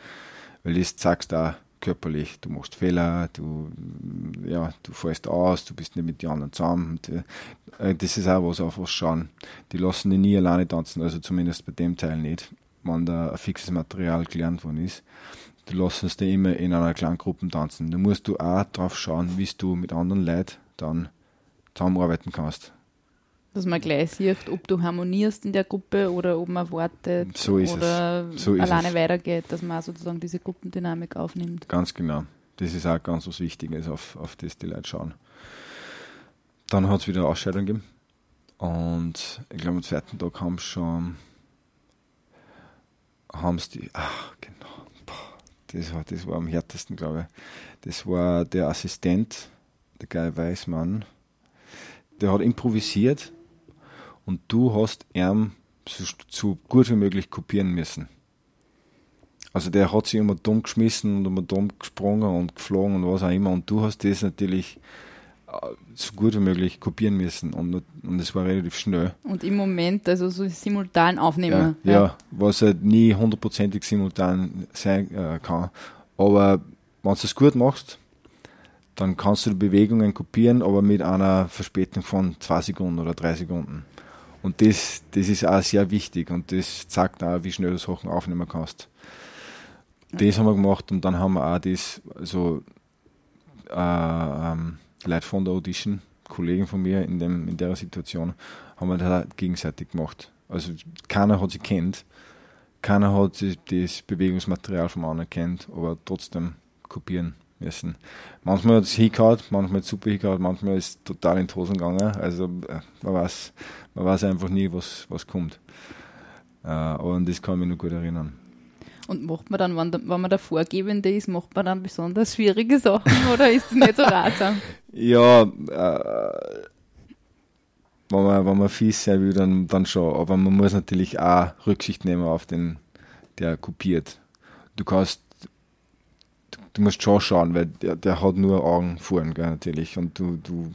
weil das zeigst du auch körperlich. Du machst Fehler, du, ja, du fällst aus, du bist nicht mit den anderen zusammen. Und, äh, das ist auch was, auf was schauen. Die lassen dich nie alleine tanzen, also zumindest bei dem Teil nicht, wenn da ein fixes Material gelernt worden ist. Du lassen es dir immer in einer kleinen Gruppe tanzen. Da musst du auch drauf schauen, wie du mit anderen Leuten dann zusammenarbeiten kannst. Dass man gleich sieht, ob du harmonierst in der Gruppe oder ob man wartet So oder es. So alleine weitergeht, dass man sozusagen diese Gruppendynamik aufnimmt. Ganz genau. Das ist auch ganz was Wichtiges, auf, auf das die Leute schauen. Dann hat es wieder eine Ausscheidung gegeben. Und ich glaube, am zweiten Tag haben sie schon, haben sie die, ach, genau, das war, das war am härtesten, glaube ich. Das war der Assistent, der Guy Weißmann, der hat improvisiert und du hast ihn so, so gut wie möglich kopieren müssen. Also der hat sich immer dumm geschmissen und immer dumm gesprungen und geflogen und was auch immer. Und du hast das natürlich so gut wie möglich kopieren müssen. Und, und das war relativ schnell. Und im Moment, also so simultan Ja, aufnehmen. ja, was halt nie hundertprozentig simultan sein äh, kann. Aber wenn du es gut machst, dann kannst du die Bewegungen kopieren, aber mit einer Verspätung von zwei Sekunden oder drei Sekunden. Und das, das ist auch sehr wichtig und das zeigt auch, wie schnell du Sachen aufnehmen kannst. Das haben wir gemacht und dann haben wir auch das, also äh, ähm, Leute von der Audition, Kollegen von mir in, dem, in der Situation, haben wir das auch gegenseitig gemacht. Also keiner hat sie kennt, keiner hat das Bewegungsmaterial vom anderen kennt, aber trotzdem kopieren müssen. Manchmal hat es hingehauen, manchmal hat es super hingehauen, manchmal ist es total in die Hosen gegangen. Also äh, man weiß, man weiß einfach nie, was, was kommt. Äh, aber an das kann ich mich noch gut erinnern. Und macht man dann, wenn, wenn man der Vorgebende ist, macht man dann besonders schwierige Sachen oder ist es nicht so ratsam? Ja, äh, wenn, man, wenn man fies sein will, dann, dann schon. Aber man muss natürlich auch Rücksicht nehmen auf den, der kopiert. Du kannst, du, du musst schon schauen, weil der, der hat nur Augen vorn, gell, natürlich. Und du, du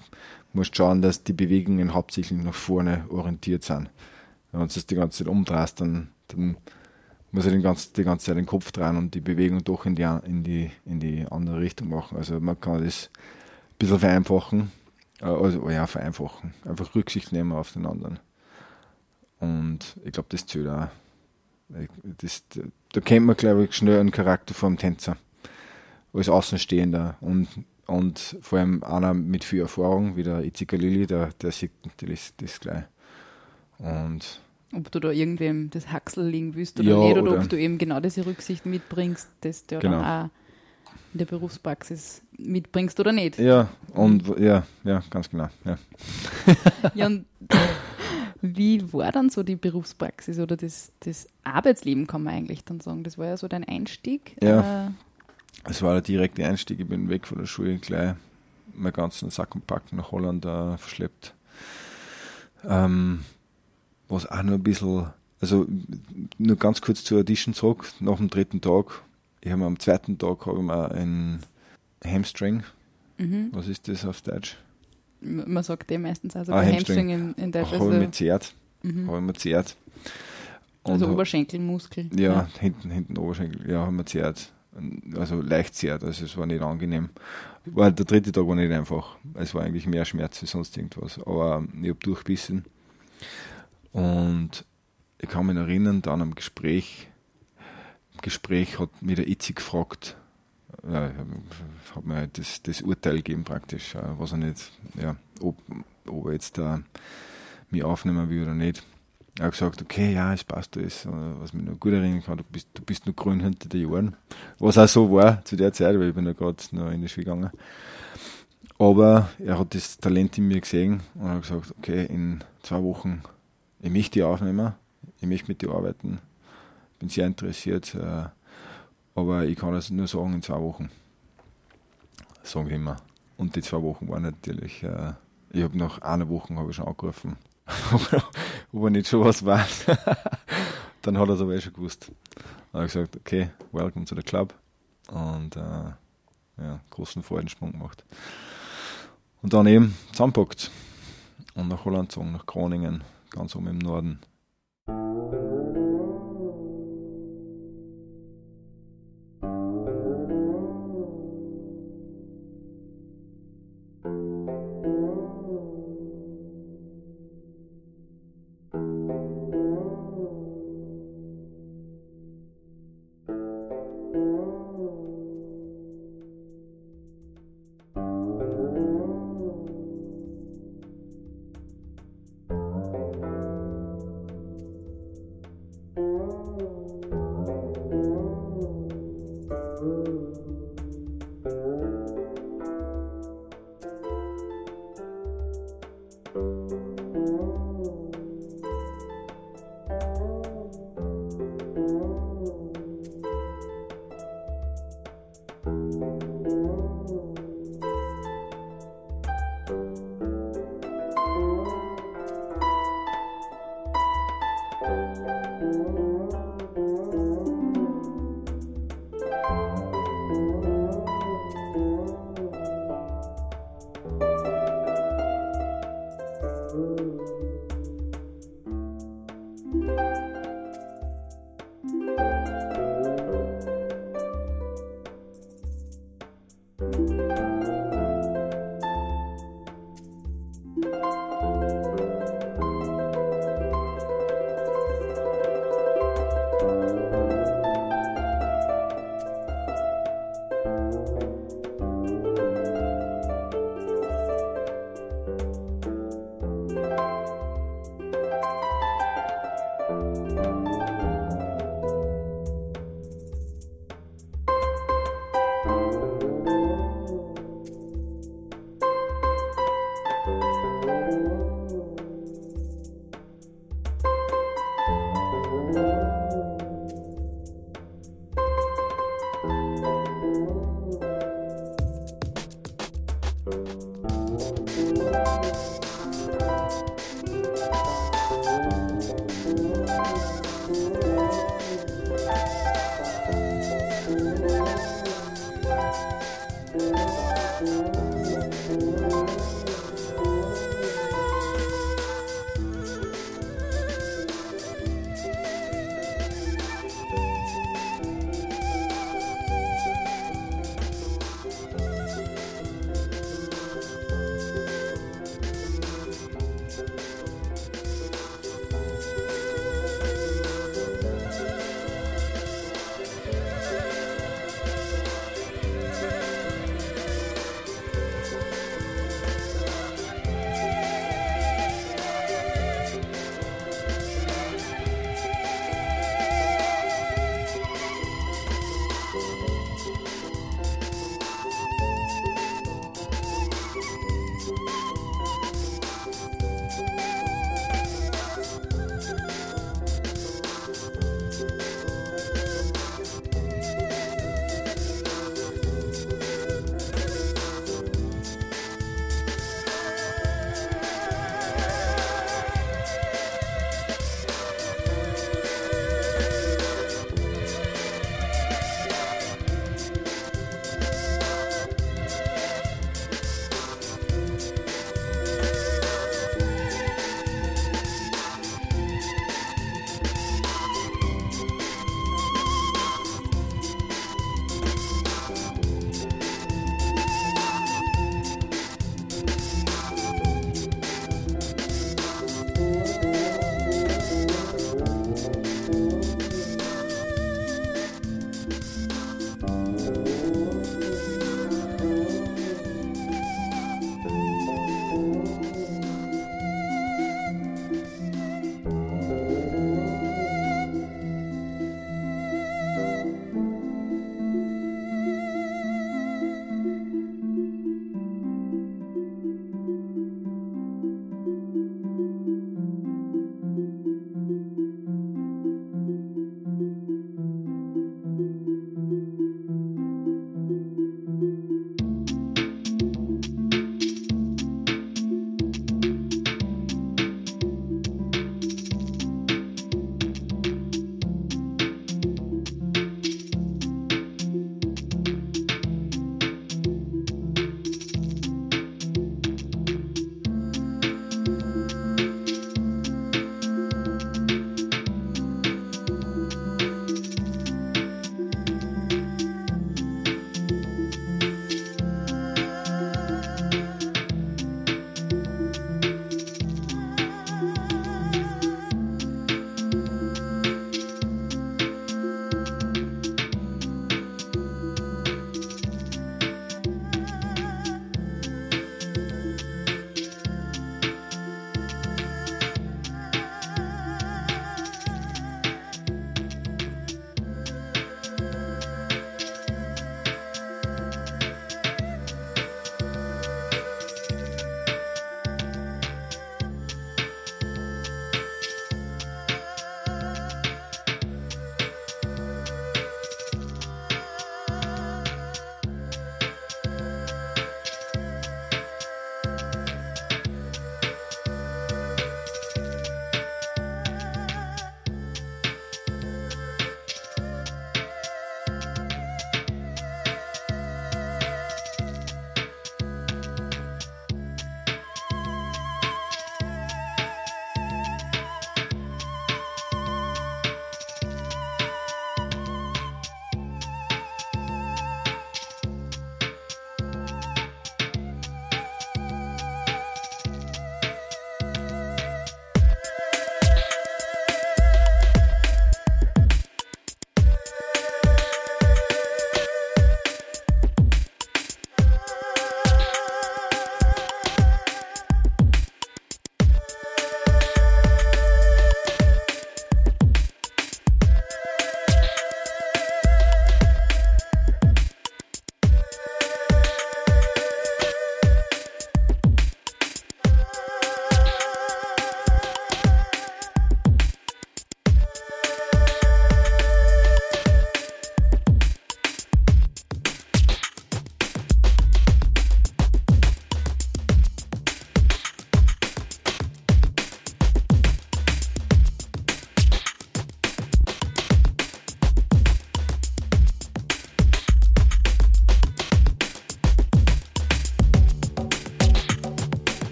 musst schauen, dass die Bewegungen hauptsächlich nach vorne orientiert sind. Wenn du das die ganze Zeit umdrehst, dann, dann muss er den ganz, die ganze Zeit den Kopf drehen und die Bewegung doch in die, in die, in die andere Richtung machen. Also man kann das ein bisschen vereinfachen. Äh, Also oh ja, vereinfachen. Einfach Rücksicht nehmen auf den anderen. Und ich glaube, das zählt auch. Das, da kennt man, glaube ich, schnell einen Charakter vom Tänzer. Als Außenstehender. Und, und vor allem einer mit viel Erfahrung, wie der Itzika Lili, der, der sieht natürlich das gleich. Und Ob du da irgendwem das Haxel legen willst oder Ja, nicht, oder, oder- ob du eben genau diese Rücksicht mitbringst, dass du Genau. dann auch in der Berufspraxis mitbringst oder nicht. ja, und ja, ja, ganz genau. Ja. Ja, und wie war dann so die Berufspraxis oder das, das Arbeitsleben, kann man eigentlich dann sagen? Das war ja so dein Einstieg. Ja. Äh, Es war der direkte Einstieg. Ich bin weg von der Schule gleich meinen ganzen Sack und Pack nach Holland äh, verschleppt. Ähm, was auch nur ein bisschen, also nur ganz kurz zur Audition zurück, nach dem dritten Tag. Ich habe am zweiten Tag habe ich mir ein Hamstring, mhm. was ist das auf Deutsch? Man sagt ja meistens also Ah, Hamstring. Hamstring in, in Deutsch. Habe ich Also, mir zerrt, mhm. habe ich mir zerrt. Und also Oberschenkelmuskel. Ja, hinten, hinten Oberschenkel, ja, haben wir zerrt. Also leicht zerrt, also es war nicht angenehm. War, der dritte Tag war nicht einfach. Es war eigentlich mehr Schmerz wie sonst irgendwas. Aber ich habe durchbissen. Und ich kann mich erinnern, dann am Gespräch, Gespräch hat mir der Itzi gefragt, ja, hat mir das, das Urteil gegeben praktisch, äh, was er nicht, ja, ob, ob er jetzt da mich aufnehmen will oder nicht. Er hat gesagt, okay, ja, es passt alles. Was mich noch gut erinnern kann, du bist, du bist noch grün hinter den Jahren. Was auch so war zu der Zeit, weil ich bin ja gerade noch in die Schule gegangen. Aber er hat das Talent in mir gesehen und hat gesagt, okay, in zwei Wochen, ich möchte die aufnehmen, ich möchte mit dir arbeiten, bin sehr interessiert, äh, aber ich kann es nur sagen in zwei Wochen. Sagen wir immer. Und die zwei Wochen waren natürlich, äh, ich habe nach einer Woche habe ich schon angerufen ob er nicht schon was weiß. dann hat er es aber eh schon gewusst. Dann habe ich gesagt, okay, welcome to the club. Und äh, ja, großen Freudensprung gemacht. Und dann eben zusammenpackt. Und nach Holland gezogen, nach Groningen, ganz oben im Norden.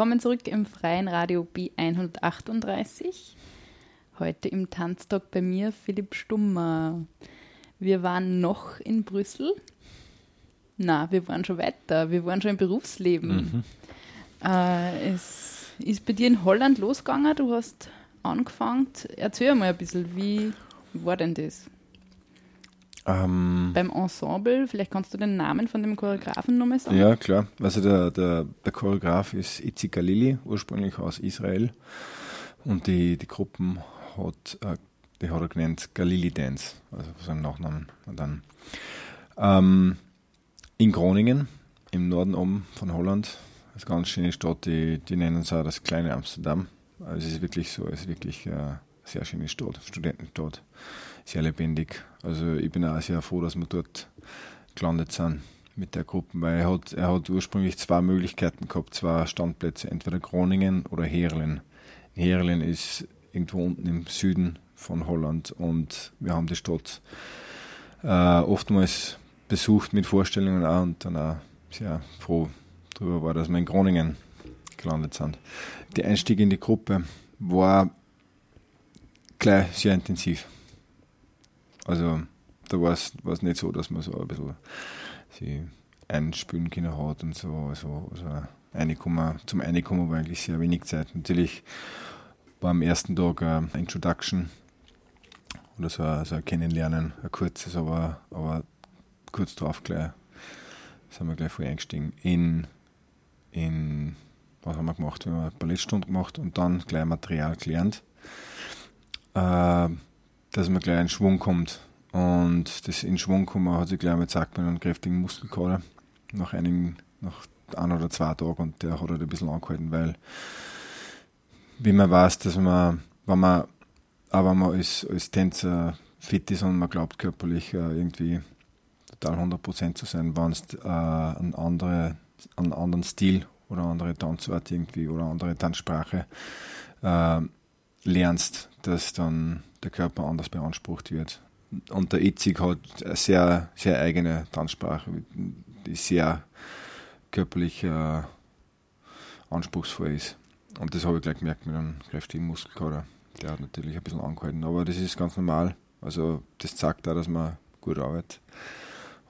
Willkommen zurück im freien Radio B138. Heute im Tanztag bei mir Philipp Stummer. Wir waren noch in Brüssel. Na, wir waren schon weiter. Wir waren schon im Berufsleben. Mhm. Äh, es ist bei dir in Holland losgegangen. Du hast angefangen. Erzähl mal ein bisschen, wie war denn das? Ähm, Beim Ensemble, vielleicht kannst du den Namen von dem Choreografen nochmal sagen? Ja, klar. Also der, der, der Choreograf ist Itzik Galili, ursprünglich aus Israel. Und die, die Gruppen hat, äh, die hat er genannt Galili Dance, also seinen Nachnamen. Und dann ähm, in Groningen, im Norden oben von Holland, eine ganz schöne Stadt, die, die nennen es auch das kleine Amsterdam. Also es ist wirklich so, es ist wirklich äh, eine sehr schöne Stadt, Studentenstadt sehr lebendig. Also ich bin auch sehr froh, dass wir dort gelandet sind mit der Gruppe, weil er hat, er hat ursprünglich zwei Möglichkeiten gehabt, zwei Standplätze, entweder Groningen oder Herlen. Herlen ist irgendwo unten im Süden von Holland und wir haben die Stadt äh, oftmals besucht mit Vorstellungen auch und dann auch sehr froh darüber war, dass wir in Groningen gelandet sind. Der Einstieg in die Gruppe war gleich sehr intensiv. Also da war es nicht so, dass man so ein bisschen sie einspülen können hat und so. Also, also Einkommen, zum Einkommen war eigentlich sehr wenig Zeit. Natürlich war am ersten Tag eine Introduction oder so ein, so ein Kennenlernen, ein kurzes, aber, aber kurz drauf gleich sind wir gleich voll eingestiegen in, in was haben wir gemacht? Wir haben eine Ballettstunde gemacht und dann gleich Material gelernt. Äh, dass man gleich in Schwung kommt. Und das in Schwung kommen hat sich gleich mal gezeigt mit einem kräftigen Muskelkater nach einigen, nach ein oder zwei Tagen und der hat halt ein bisschen angehalten, weil wie man weiß, dass man, wenn man, aber man als, als Tänzer fit ist und man glaubt körperlich äh, irgendwie total 100% zu sein, wenn es äh, einen, andere, einen anderen Stil oder eine andere Tanzart irgendwie oder eine andere Tanzsprache äh, lernst, dass dann der Körper anders beansprucht wird. Und der Itzig hat eine sehr, sehr eigene Tanzsprache, die sehr körperlich äh, anspruchsvoll ist. Und das habe ich gleich gemerkt mit einem kräftigen Muskelkater. Der hat natürlich ein bisschen angehalten, aber das ist ganz normal. Also das zeigt auch, dass man gut arbeitet.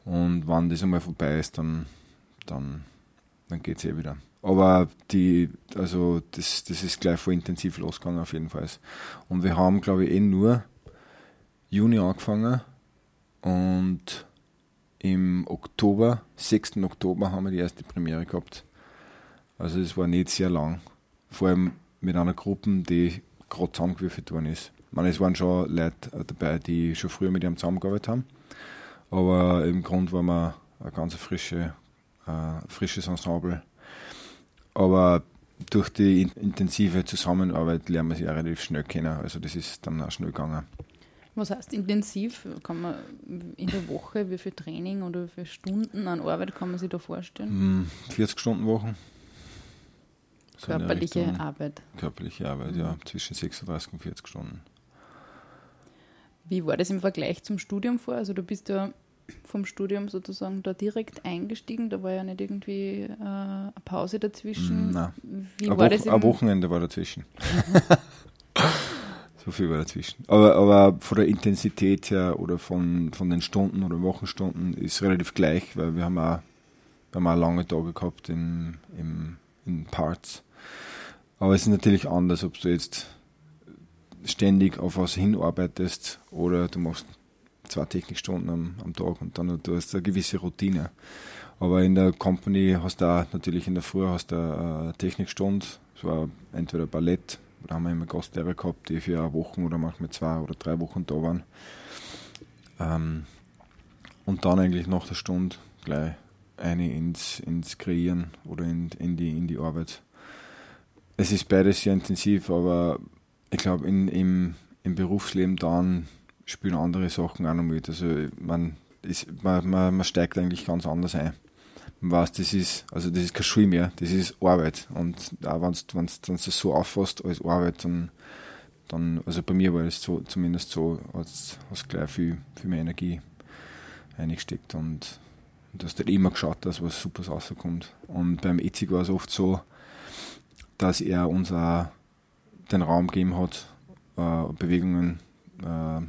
Und wenn das einmal vorbei ist, dann, dann, dann geht es eh wieder. Aber die, also das, das ist gleich voll intensiv losgegangen auf jeden Fall. Und wir haben, glaube ich, eh nur Juni angefangen und im Oktober, 6. Oktober, haben wir die erste Premiere gehabt. Also es war nicht sehr lang. Vor allem mit einer Gruppe, die gerade zusammengewürfelt worden ist. Ich meine, es waren schon Leute dabei, die schon früher mit ihm zusammengearbeitet haben. Aber im Grunde waren wir ein ganz frische, äh, frisches Ensemble aber durch die intensive Zusammenarbeit lernen wir sich auch relativ schnell kennen. Also das ist dann auch schnell gegangen. Was heißt intensiv? Kann man in der Woche, wie viel Training oder wie viele Stunden an Arbeit kann man sich da vorstellen? 40 hm, Stunden Wochen. So Körperliche Arbeit. Körperliche Arbeit, mhm. ja, zwischen 36 und 40 Stunden. Wie war das im Vergleich zum Studium vor? Also du bist ja vom Studium sozusagen da direkt eingestiegen? Da war ja nicht irgendwie äh, eine Pause dazwischen. Nein. Wie ein, war Wo das ein Wochenende war dazwischen. so viel war dazwischen. Aber, aber von der Intensität her oder von, von den Stunden oder Wochenstunden ist relativ gleich, weil wir haben auch, wir haben auch lange Tage gehabt in, in, in Parts. Aber es ist natürlich anders, ob du jetzt ständig auf was hinarbeitest oder du machst zwei Technikstunden am, am Tag und dann du hast eine gewisse Routine. Aber in der Company hast du auch natürlich in der Früh hast du eine Technikstunde, es war entweder Ballett, da haben wir immer Gastlehrer gehabt, die für eine Woche oder manchmal zwei oder drei Wochen da waren. Ähm, und dann eigentlich nach der Stunde gleich eine ins, ins Kreieren oder in, in, die, in die Arbeit. Es ist beides sehr intensiv, aber ich glaube, im, im Berufsleben dann spielen andere Sachen auch noch mit. Also man, ist, man, man, man steigt eigentlich ganz anders ein. Man weiß, das ist, also das ist kein Schule mehr, das ist Arbeit. Und auch wenn du das so auffasst als Arbeit, dann, dann, also bei mir war es so, zumindest so, hast du gleich viel, viel mehr Energie eingesteckt und, du hast halt immer geschaut, dass was Supers rauskommt. Und beim Ethik war es oft so, dass er uns auch den Raum gegeben hat, äh, Bewegungen äh,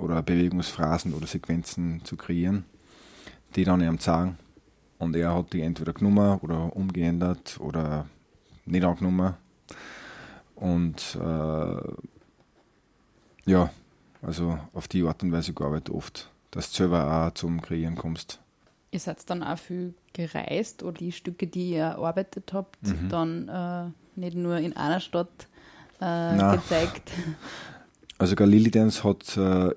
oder Bewegungsphrasen oder Sequenzen zu kreieren, die dann ihm zeigen. Und er hat die entweder genommen oder umgeändert oder nicht angenommen. Und äh, ja, also auf die Art und Weise gearbeitet oft, dass du selber auch zum Kreieren kommst. Ihr seid dann auch viel gereist oder die Stücke, die ihr erarbeitet habt, mhm. dann äh, nicht nur in einer Stadt äh, gezeigt? Also Galilei Dance hat äh,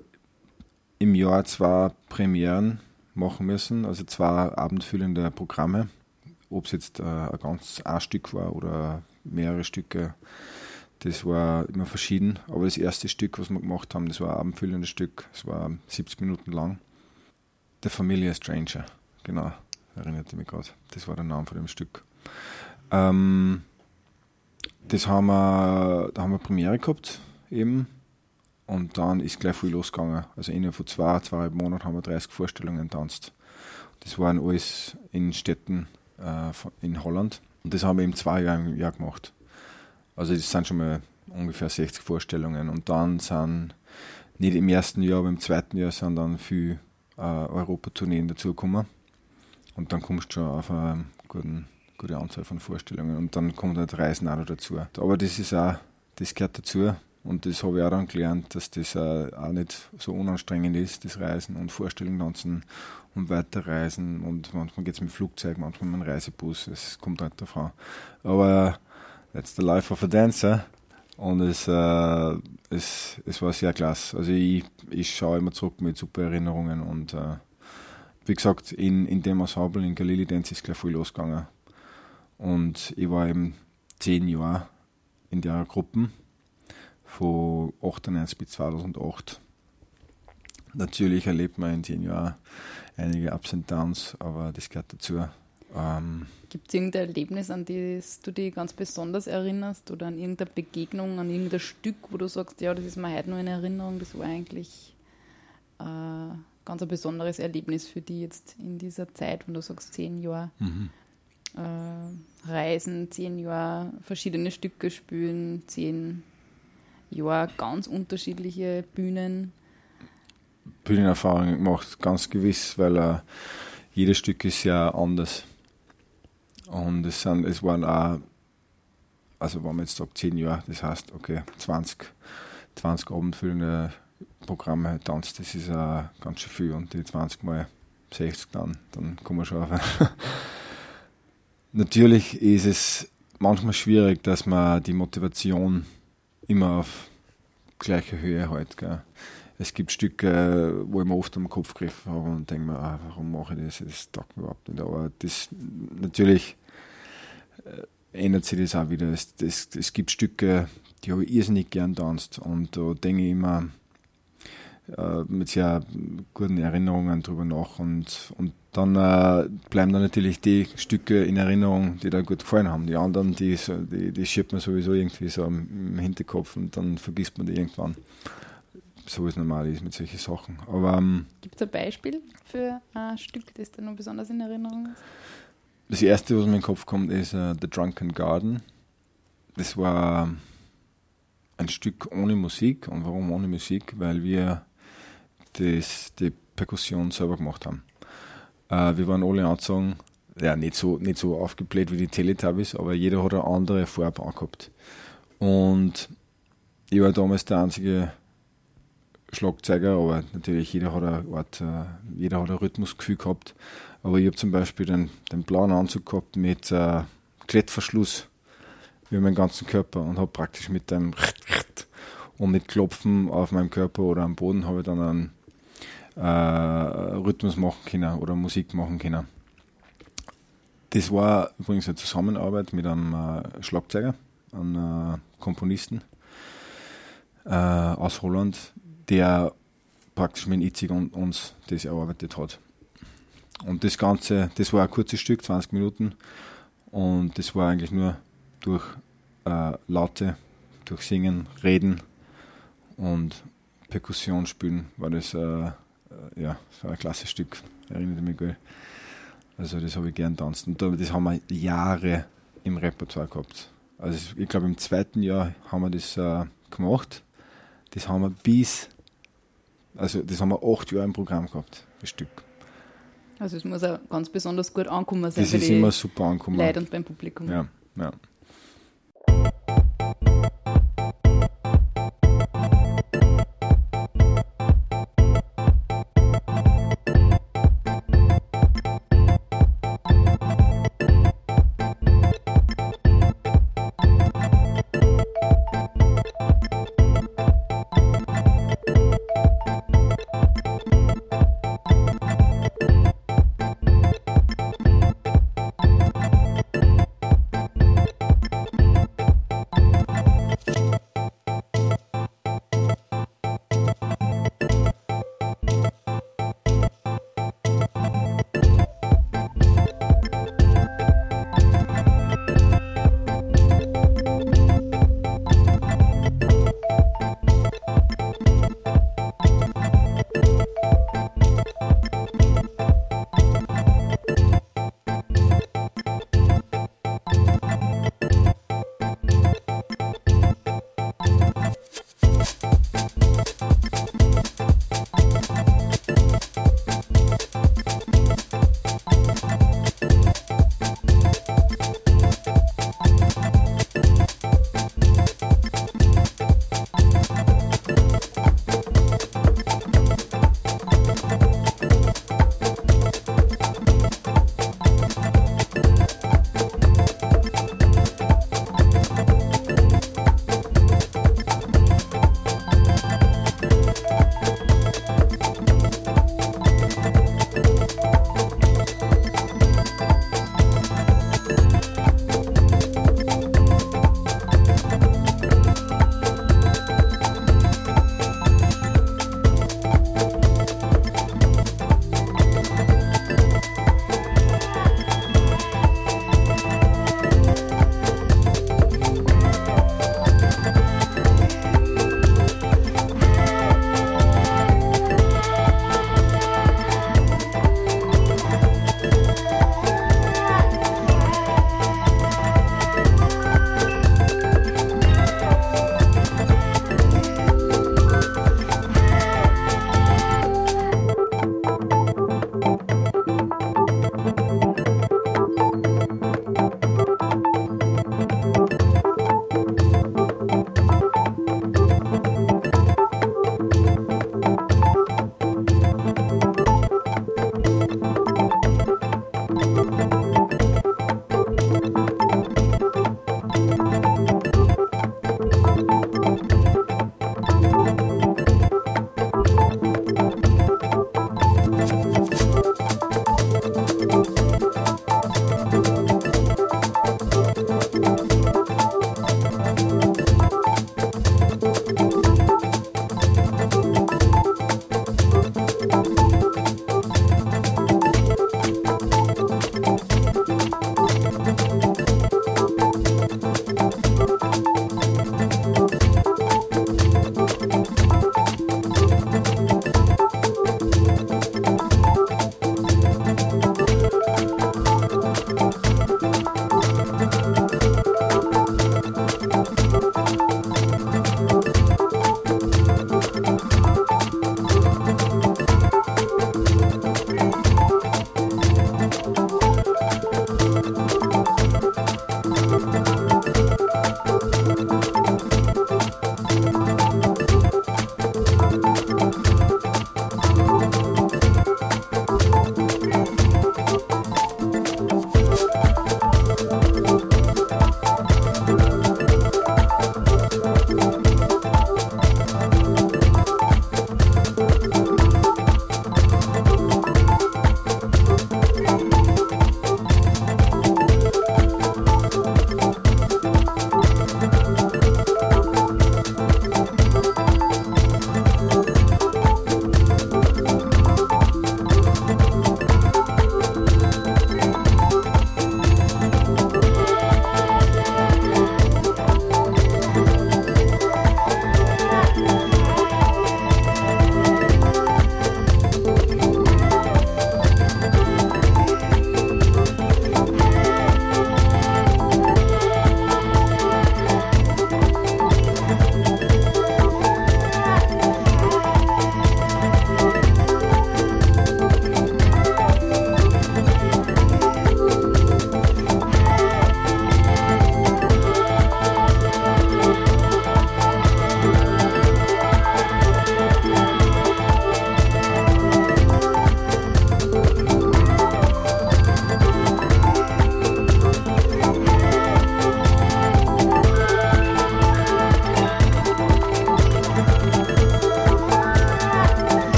im Jahr zwei Premieren machen müssen, also zwei abendfüllende Programme. Ob es jetzt äh, ein ganz ein Stück war oder mehrere Stücke, das war immer verschieden. Aber das erste Stück, was wir gemacht haben, das war ein abendfüllendes Stück. Es war 70 Minuten lang. The Familiar Stranger, genau, erinnerte mich gerade. Das war der Name von dem Stück. Ähm, das haben wir, da haben wir Premiere gehabt, eben. Und dann ist gleich viel losgegangen. Also innerhalb von zwei, zweieinhalb Monaten haben wir 30 Vorstellungen getanzt. Das waren alles in Städten äh, in Holland. Und das haben wir im zwei Jahre im Jahr gemacht. Also das sind schon mal ungefähr 60 Vorstellungen. Und dann sind nicht im ersten Jahr, aber im zweiten Jahr sind dann viele äh, Europatourneen dazugekommen. Und dann kommst du schon auf eine guten, gute Anzahl von Vorstellungen. Und dann kommt halt Reisen auch noch dazu. Aber das ist auch, das gehört dazu. Und das habe ich auch dann gelernt, dass das auch nicht so unanstrengend ist, das Reisen und Vorstellungen tanzen und weiterreisen. Und manchmal geht es mit Flugzeug, manchmal mit einem Reisebus. Es kommt halt davon. Aber that's the life of a dancer. Und es, äh, es, es war sehr klasse. Also ich, ich schaue immer zurück mit super Erinnerungen und äh, wie gesagt, in, in dem Ensemble in Galilei Dance ist gleich viel losgegangen. Und ich war eben zehn Jahre in der Gruppe von 98 bis 2008. Natürlich erlebt man in zehn Jahren einige Ups und Downs, aber das gehört dazu. Ähm, Gibt es irgendein Erlebnis, an das du dich ganz besonders erinnerst oder an irgendeine Begegnung, an irgendein Stück, wo du sagst, ja, das ist mir heute nur in Erinnerung, das war eigentlich äh, ganz ein besonderes Erlebnis für dich jetzt in dieser Zeit, wenn du sagst, zehn Jahre mhm. äh, Reisen, zehn Jahre verschiedene Stücke spielen, zehn Jahre ganz unterschiedliche Bühnen. Bühnenerfahrung gemacht, ganz gewiss, weil äh, jedes Stück ist ja anders. Und es, sind, es waren auch, also wenn man jetzt sagt 10 Jahre, das heißt, okay, 20, 20 abendfüllende Programme tanzt, das ist auch ganz schön viel. Und die 20 mal 60 dann, dann kommen wir schon auf. Natürlich ist es manchmal schwierig, dass man die Motivation immer auf gleicher Höhe hält. Gell. Es gibt Stücke, wo ich mir oft am Kopf gegriffen habe und denke mir, ah, warum mache ich das? Das taugt mir überhaupt nicht. Aber das natürlich äh, ändert sich das auch wieder. Es, das, es gibt Stücke, die habe ich irrsinnig gern tanzt und da denke ich immer äh, mit sehr guten Erinnerungen drüber nach und, und dann äh, bleiben dann natürlich die Stücke in Erinnerung, die da gut gefallen haben. Die anderen, die, die, die schiebt man sowieso irgendwie so im Hinterkopf und dann vergisst man die irgendwann. So wie es normal ist mit solchen Sachen. ähm, Gibt es ein Beispiel für ein Stück, das dir noch besonders in Erinnerung ist? Das erste, was mir in den Kopf kommt, ist uh, The Drunken Garden. Das war ein Stück ohne Musik. Und warum ohne Musik? Weil wir das, die Perkussion selber gemacht haben. Uh, wir waren alle angezogen, ja, nicht so, nicht so aufgebläht wie die Teletubbies, aber jeder hat eine andere Farbe angehabt. Und ich war damals der einzige Schlagzeuger, aber natürlich jeder hat eine Art, uh, jeder hat ein Rhythmusgefühl gehabt. Aber ich habe zum Beispiel den, den blauen Anzug gehabt mit äh, Klettverschluss über meinen ganzen Körper und habe praktisch mit dem und mit Klopfen auf meinem Körper oder am Boden habe ich dann einen äh, Rhythmus machen können oder Musik machen können. Das war übrigens eine Zusammenarbeit mit einem äh, Schlagzeuger, einem äh, Komponisten äh, aus Holland, der praktisch mit Itzig und uns das erarbeitet hat. Und das Ganze, das war ein kurzes Stück, 20 Minuten. Und das war eigentlich nur durch äh, Laute, durch Singen, Reden und Perkussion spielen, war das, äh, ja, das war ein klasse Stück. Erinnert mich gut. Also das habe ich gern tanzt. Und das haben wir Jahre im Repertoire gehabt. Also ich glaube im zweiten Jahr haben wir das äh, gemacht. Das haben wir bis, also das haben wir acht Jahre im Programm gehabt, das Stück. Also es muss auch ganz besonders gut ankommen sein. Das ist immer super ankommen. Leute und beim Publikum. Ja, ja.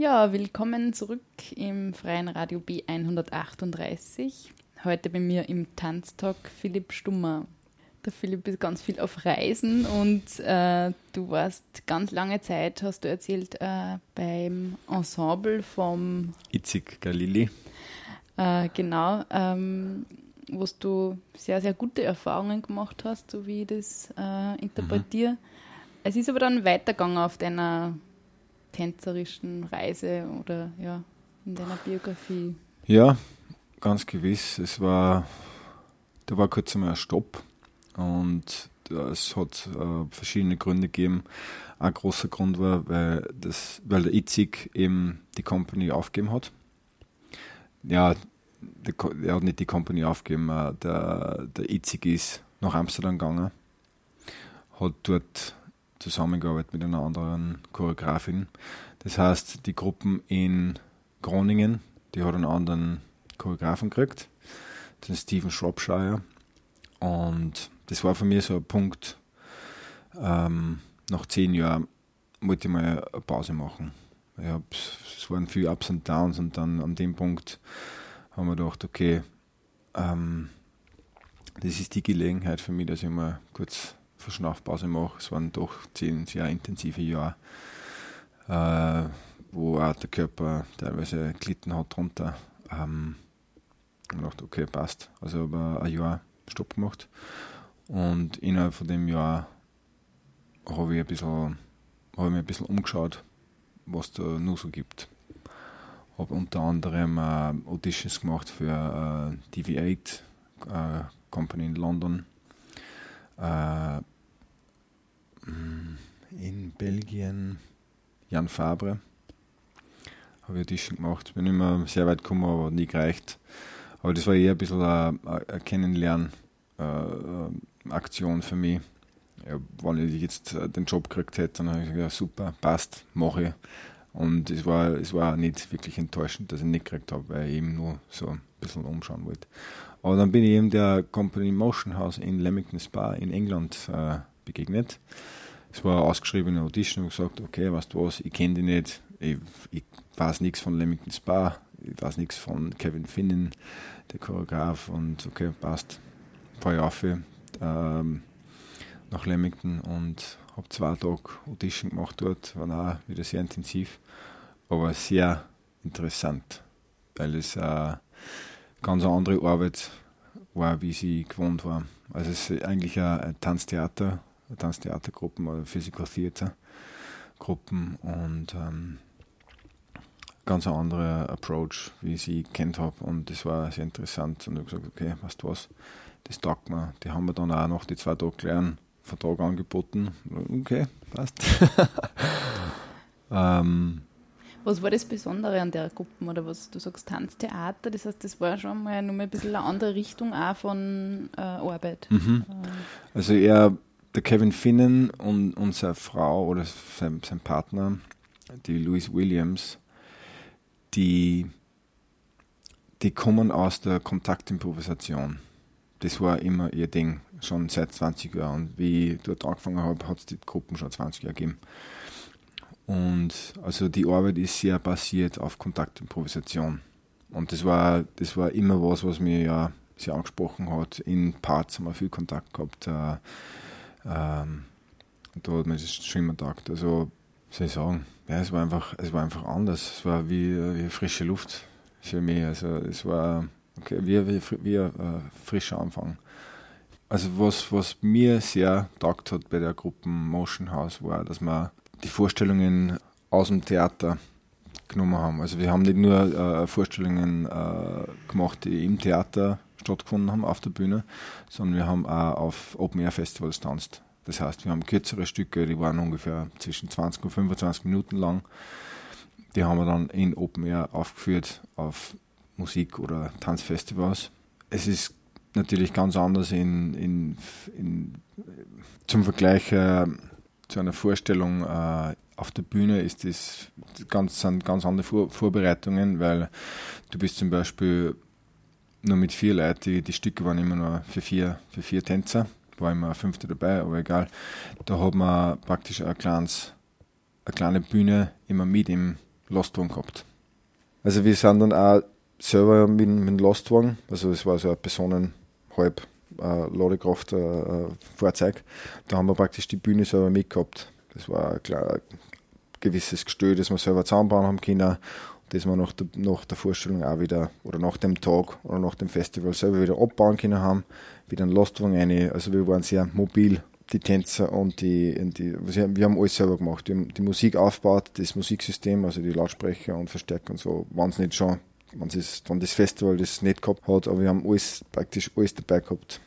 Ja, willkommen zurück im freien Radio B138. Heute bei mir im Tanztalk Philipp Stummer. Der Philipp ist ganz viel auf Reisen und äh, du warst ganz lange Zeit, hast du erzählt, äh, beim Ensemble vom Itzig Galili. Äh, genau, ähm, wo du sehr, sehr gute Erfahrungen gemacht hast, so wie ich das äh, interpretiere. Mhm. Es ist aber dann weitergegangen auf deiner tänzerischen Reise oder ja, in deiner Biografie? Ja, ganz gewiss. Es war, da war kurz einmal ein Stopp und es hat äh, verschiedene Gründe gegeben. Ein großer Grund war, weil, das, weil der Itzig eben die Company aufgegeben hat. Ja, der, er hat nicht die Company aufgegeben, äh, der, der Itzig ist nach Amsterdam gegangen, hat dort zusammengearbeitet mit einer anderen Choreografin. Das heißt, die Gruppen in Groningen, die hat einen anderen Choreografen gekriegt, den Stephen Shropshire. Und das war für mich so ein Punkt, ähm, nach zehn Jahren wollte ich mal eine Pause machen. es waren viele Ups und Downs und dann an dem Punkt haben wir gedacht, okay, ähm, das ist die Gelegenheit für mich, dass ich mal kurz Verschnaufpause mache. Es waren doch zehn sehr intensive Jahre, äh, wo auch der Körper teilweise gelitten hat drunter. Ähm, und dachte, okay, passt. Also habe ein Jahr Stopp gemacht. Und innerhalb von dem Jahr habe ich, ein bisschen, hab ich mich ein bisschen umgeschaut, was da nur so gibt. Habe unter anderem äh, Auditions gemacht für äh, DV8 äh, Company in London äh, in Belgien Jan Fabre. Habe ich Audition gemacht. Bin immer sehr weit gekommen, aber nie gereicht. Aber das war eher ein bisschen eine, eine Kennenlern-Aktion äh, für mich. Ja, wenn ich jetzt den Job gekriegt hätte, dann habe ich gesagt, ja, super, passt, mache ich. Und es war, es war nicht wirklich enttäuschend, dass ich nicht gekriegt habe, weil ich eben nur so ein bisschen umschauen wollte. Aber dann bin ich eben der Company Motion House in Leamington Spa in England äh, begegnet. Es war eine ausgeschriebene Audition und gesagt, okay, weißt du was, ich kenne die nicht, ich, ich weiß nichts von Leamington Spa, ich weiß nichts von Kevin Finnen, der Choreograf und okay, passt. Fahre ich auf ähm, nach Leamington und habe zwei Tage Audition gemacht dort, war auch wieder sehr intensiv, aber sehr interessant, weil es äh, ganz eine andere Arbeit war, wie sie gewohnt war. Also es ist eigentlich ein Tanztheater, eine Tanztheatergruppen oder Physical Theater Gruppen und ähm, ganz ein anderer Approach, wie ich sie kennt habe und das war sehr interessant und ich habe gesagt, okay, weißt du was, das taugt mir. Die haben wir dann auch noch die zwei Tage gelernt, Vertrag angeboten. Okay, passt. ähm, was war das Besondere an der Gruppe oder was du sagst, Tanztheater? Das heißt, das war schon mal nur mal ein bisschen eine andere Richtung auch von äh, Arbeit. Mhm. Äh. Also er, der Kevin Finnen und, und seine Frau oder sein, sein Partner, die Louise Williams, die, die kommen aus der Kontaktimprovisation. Das war immer ihr Ding, schon seit 20 Jahren. Und wie ich dort angefangen habe, hat es die Gruppen schon 20 Jahre gegeben. Und also die Arbeit ist sehr basiert auf Kontaktimprovisation. Und das war, das war immer was, was mir ja sehr angesprochen hat. In Parts haben wir viel Kontakt gehabt. Äh, ähm, da hat man das schon immer gedacht. Also, soll ich sagen, ja, es war einfach, es war einfach anders. Es war wie, wie frische Luft für mich. Also es war okay, wie, wie, wie ein äh, frischer Anfang. Also was, was mir sehr taugt hat bei der Gruppe Motion House war, dass wir die Vorstellungen aus dem Theater genommen haben. Also wir haben nicht nur äh, Vorstellungen äh, gemacht, die im Theater stattgefunden haben, auf der Bühne, sondern wir haben auch auf Open-Air-Festivals tanzt. Das heißt, wir haben kürzere Stücke, die waren ungefähr zwischen 20 und 25 Minuten lang. Die haben wir dann in Open Air aufgeführt auf Musik- oder Tanzfestivals. Es ist natürlich ganz anders in, in, in zum Vergleich äh, zu einer Vorstellung äh, auf der Bühne ist das ganz, sind ganz andere Vor Vorbereitungen, weil du bist zum Beispiel nur mit vier Leuten, die, die Stücke waren immer nur für vier, für vier Tänzer, war immer ein Fünfter dabei, aber egal. Da hat man praktisch ein kleines, eine kleine Bühne immer mit im Lastwagen gehabt. Also wir sind dann auch selber mit, mit dem Lastwagen, also es war so ein Personen halb äh, Ladekraft äh, Fahrzeug, da haben wir praktisch die Bühne selber mitgehabt. Das war ein, klar, ein gewisses Gestell, das wir selber zusammenbauen haben können das wir nach der, nach der Vorstellung auch wieder oder nach dem Tag oder nach dem Festival selber wieder abbauen können haben, wieder einen Lastwagen rein. Also wir waren sehr mobil, die Tänzer und die, die wir haben alles selber gemacht. Wir haben die Musik aufgebaut, das Musiksystem, also die Lautsprecher und Verstärker und so, waren es nicht schon, wenn es dann das Festival das nicht gehabt hat, aber wir haben alles, praktisch alles dabei gehabt.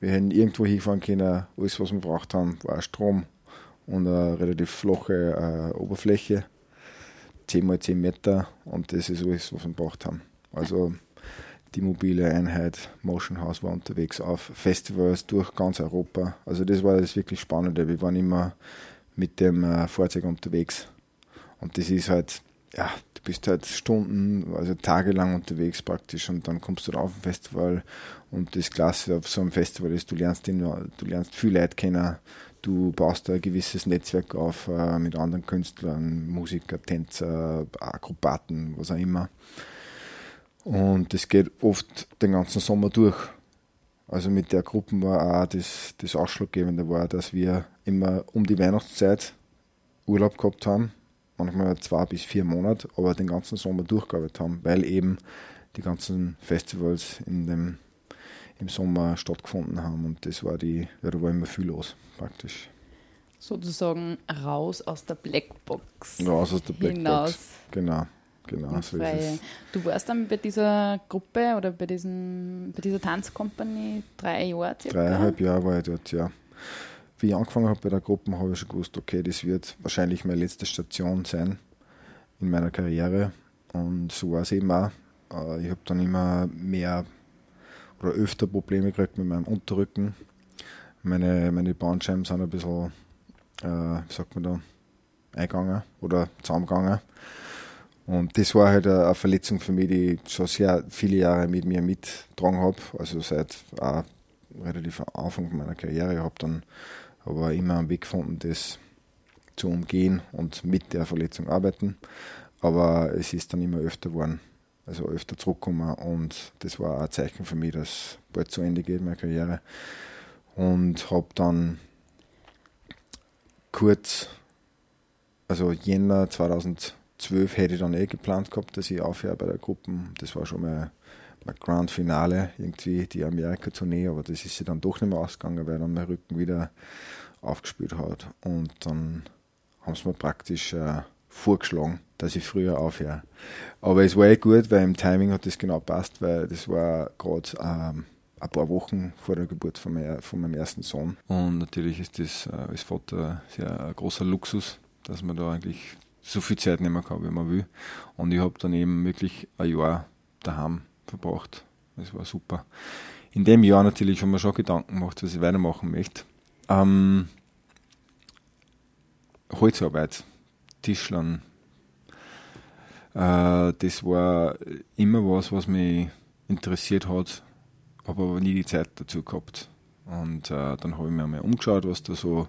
Wir hätten irgendwo hinfahren können, alles was wir braucht haben, war Strom und eine relativ flache äh, Oberfläche 10 mal 10 Meter und das ist alles, was wir gebraucht haben. Also die mobile Einheit Motion House war unterwegs auf Festivals durch ganz Europa. Also das war das wirklich Spannende. Wir waren immer mit dem äh, Fahrzeug unterwegs. Und das ist halt, ja, du bist halt Stunden, also tagelang unterwegs praktisch und dann kommst du da auf ein Festival und das Klasse auf so einem Festival ist, du lernst, den, du lernst viel Leute kennen, du baust ein gewisses Netzwerk auf äh, mit anderen Künstlern, Musiker, Tänzer, Akrobaten, was auch immer. Und das geht oft den ganzen Sommer durch. Also mit der Gruppe war auch das, das Ausschlaggebende, war, dass wir immer um die Weihnachtszeit Urlaub gehabt haben, manchmal zwei bis vier Monate, aber den ganzen Sommer durchgearbeitet haben, weil eben die ganzen Festivals in dem im Sommer stattgefunden haben. Und das war die, ja, da war immer viel los, praktisch. Sozusagen raus aus der Blackbox. Raus aus der Blackbox. Hinaus. Genau. Genau, so ist Du warst dann bei dieser Gruppe oder bei, diesen, bei dieser Tanzkompanie drei Jahre circa? Dreieinhalb Jahre war ich dort, ja. Wie ich angefangen habe bei der Gruppe, habe ich schon gewusst, okay, das wird wahrscheinlich meine letzte Station sein in meiner Karriere. Und so war es eben auch. Äh, ich habe dann immer mehr oder öfter Probleme gekriegt mit meinem Unterrücken. Meine, meine Bandscheiben sind ein bisschen, äh, wie sagt man da, eingegangen oder zusammengegangen. Und das war halt eine Verletzung für mich, die ich schon sehr viele Jahre mit mir mitgetragen habe. Also seit auch relativ am Anfang meiner Karriere. Ich habe dann aber immer einen Weg gefunden, das zu umgehen und mit der Verletzung arbeiten. Aber es ist dann immer öfter geworden also öfter zurückgekommen und das war ein Zeichen für mich, dass bald zu Ende geht meine Karriere. Und habe dann kurz, also Jänner 2012 hätte ich dann eh geplant gehabt, dass ich aufhöre bei der Gruppe. Das war schon mal mein Grand Finale, irgendwie die Amerika-Tournee, aber das ist sie dann doch nicht mehr ausgegangen, weil dann mein Rücken wieder aufgespielt hat. Und dann haben sie mir praktisch äh, vorgeschlagen, dass ich früher aufhöre. Aber es war eh gut, weil im Timing hat das genau passt, weil das war gerade ähm, ein paar Wochen vor der Geburt von, mein, von, meinem ersten Sohn. Und natürlich ist das äh, als Vater sehr ein großer Luxus, dass man da eigentlich so viel Zeit nehmen kann, wie man will. Und ich habe dann eben wirklich ein Jahr daheim verbracht. Das war super. In dem Jahr natürlich haben wir schon Gedanken gemacht, was ich weitermachen möchte. Ähm, Holzarbeit Tischlern. Äh, das war immer was, was mich interessiert hat, habe aber nie die Zeit dazu gehabt. Und äh, dann habe ich mir mal umgeschaut, was da so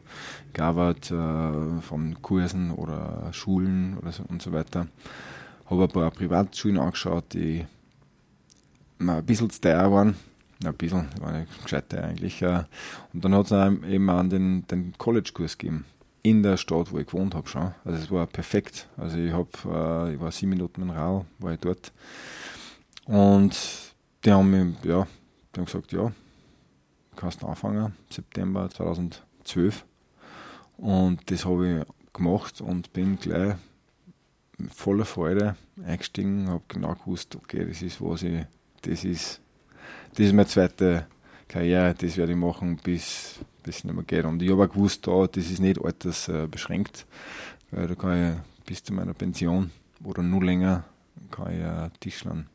gab äh, von Kursen oder Schulen oder so und so weiter. Habe ein paar Privatschulen angeschaut, die mir ein bisschen zu teuer waren. Ja, ein bisschen, war nicht gescheit eigentlich. Und dann hat es eben auch den, den College-Kurs gegeben in der Stadt, wo ich gewohnt habe schon. Also es war perfekt. Also ich habe, äh, ich war sieben Minuten in Rau, war ich dort. Und die haben mir, ja, die haben gesagt, ja, kannst du anfangen, September 2012. Und das habe ich gemacht und bin gleich voller Freude eingestiegen, habe genau gewusst, okay, das ist was ich, das ist, das ist meine zweite Karriere, das werde ich machen bis das nicht geht. Und ich habe auch gewusst, da, das ist nicht altersbeschränkt, weil da kann ich bis zu meiner Pension oder nur länger kann ich äh, Tischlern.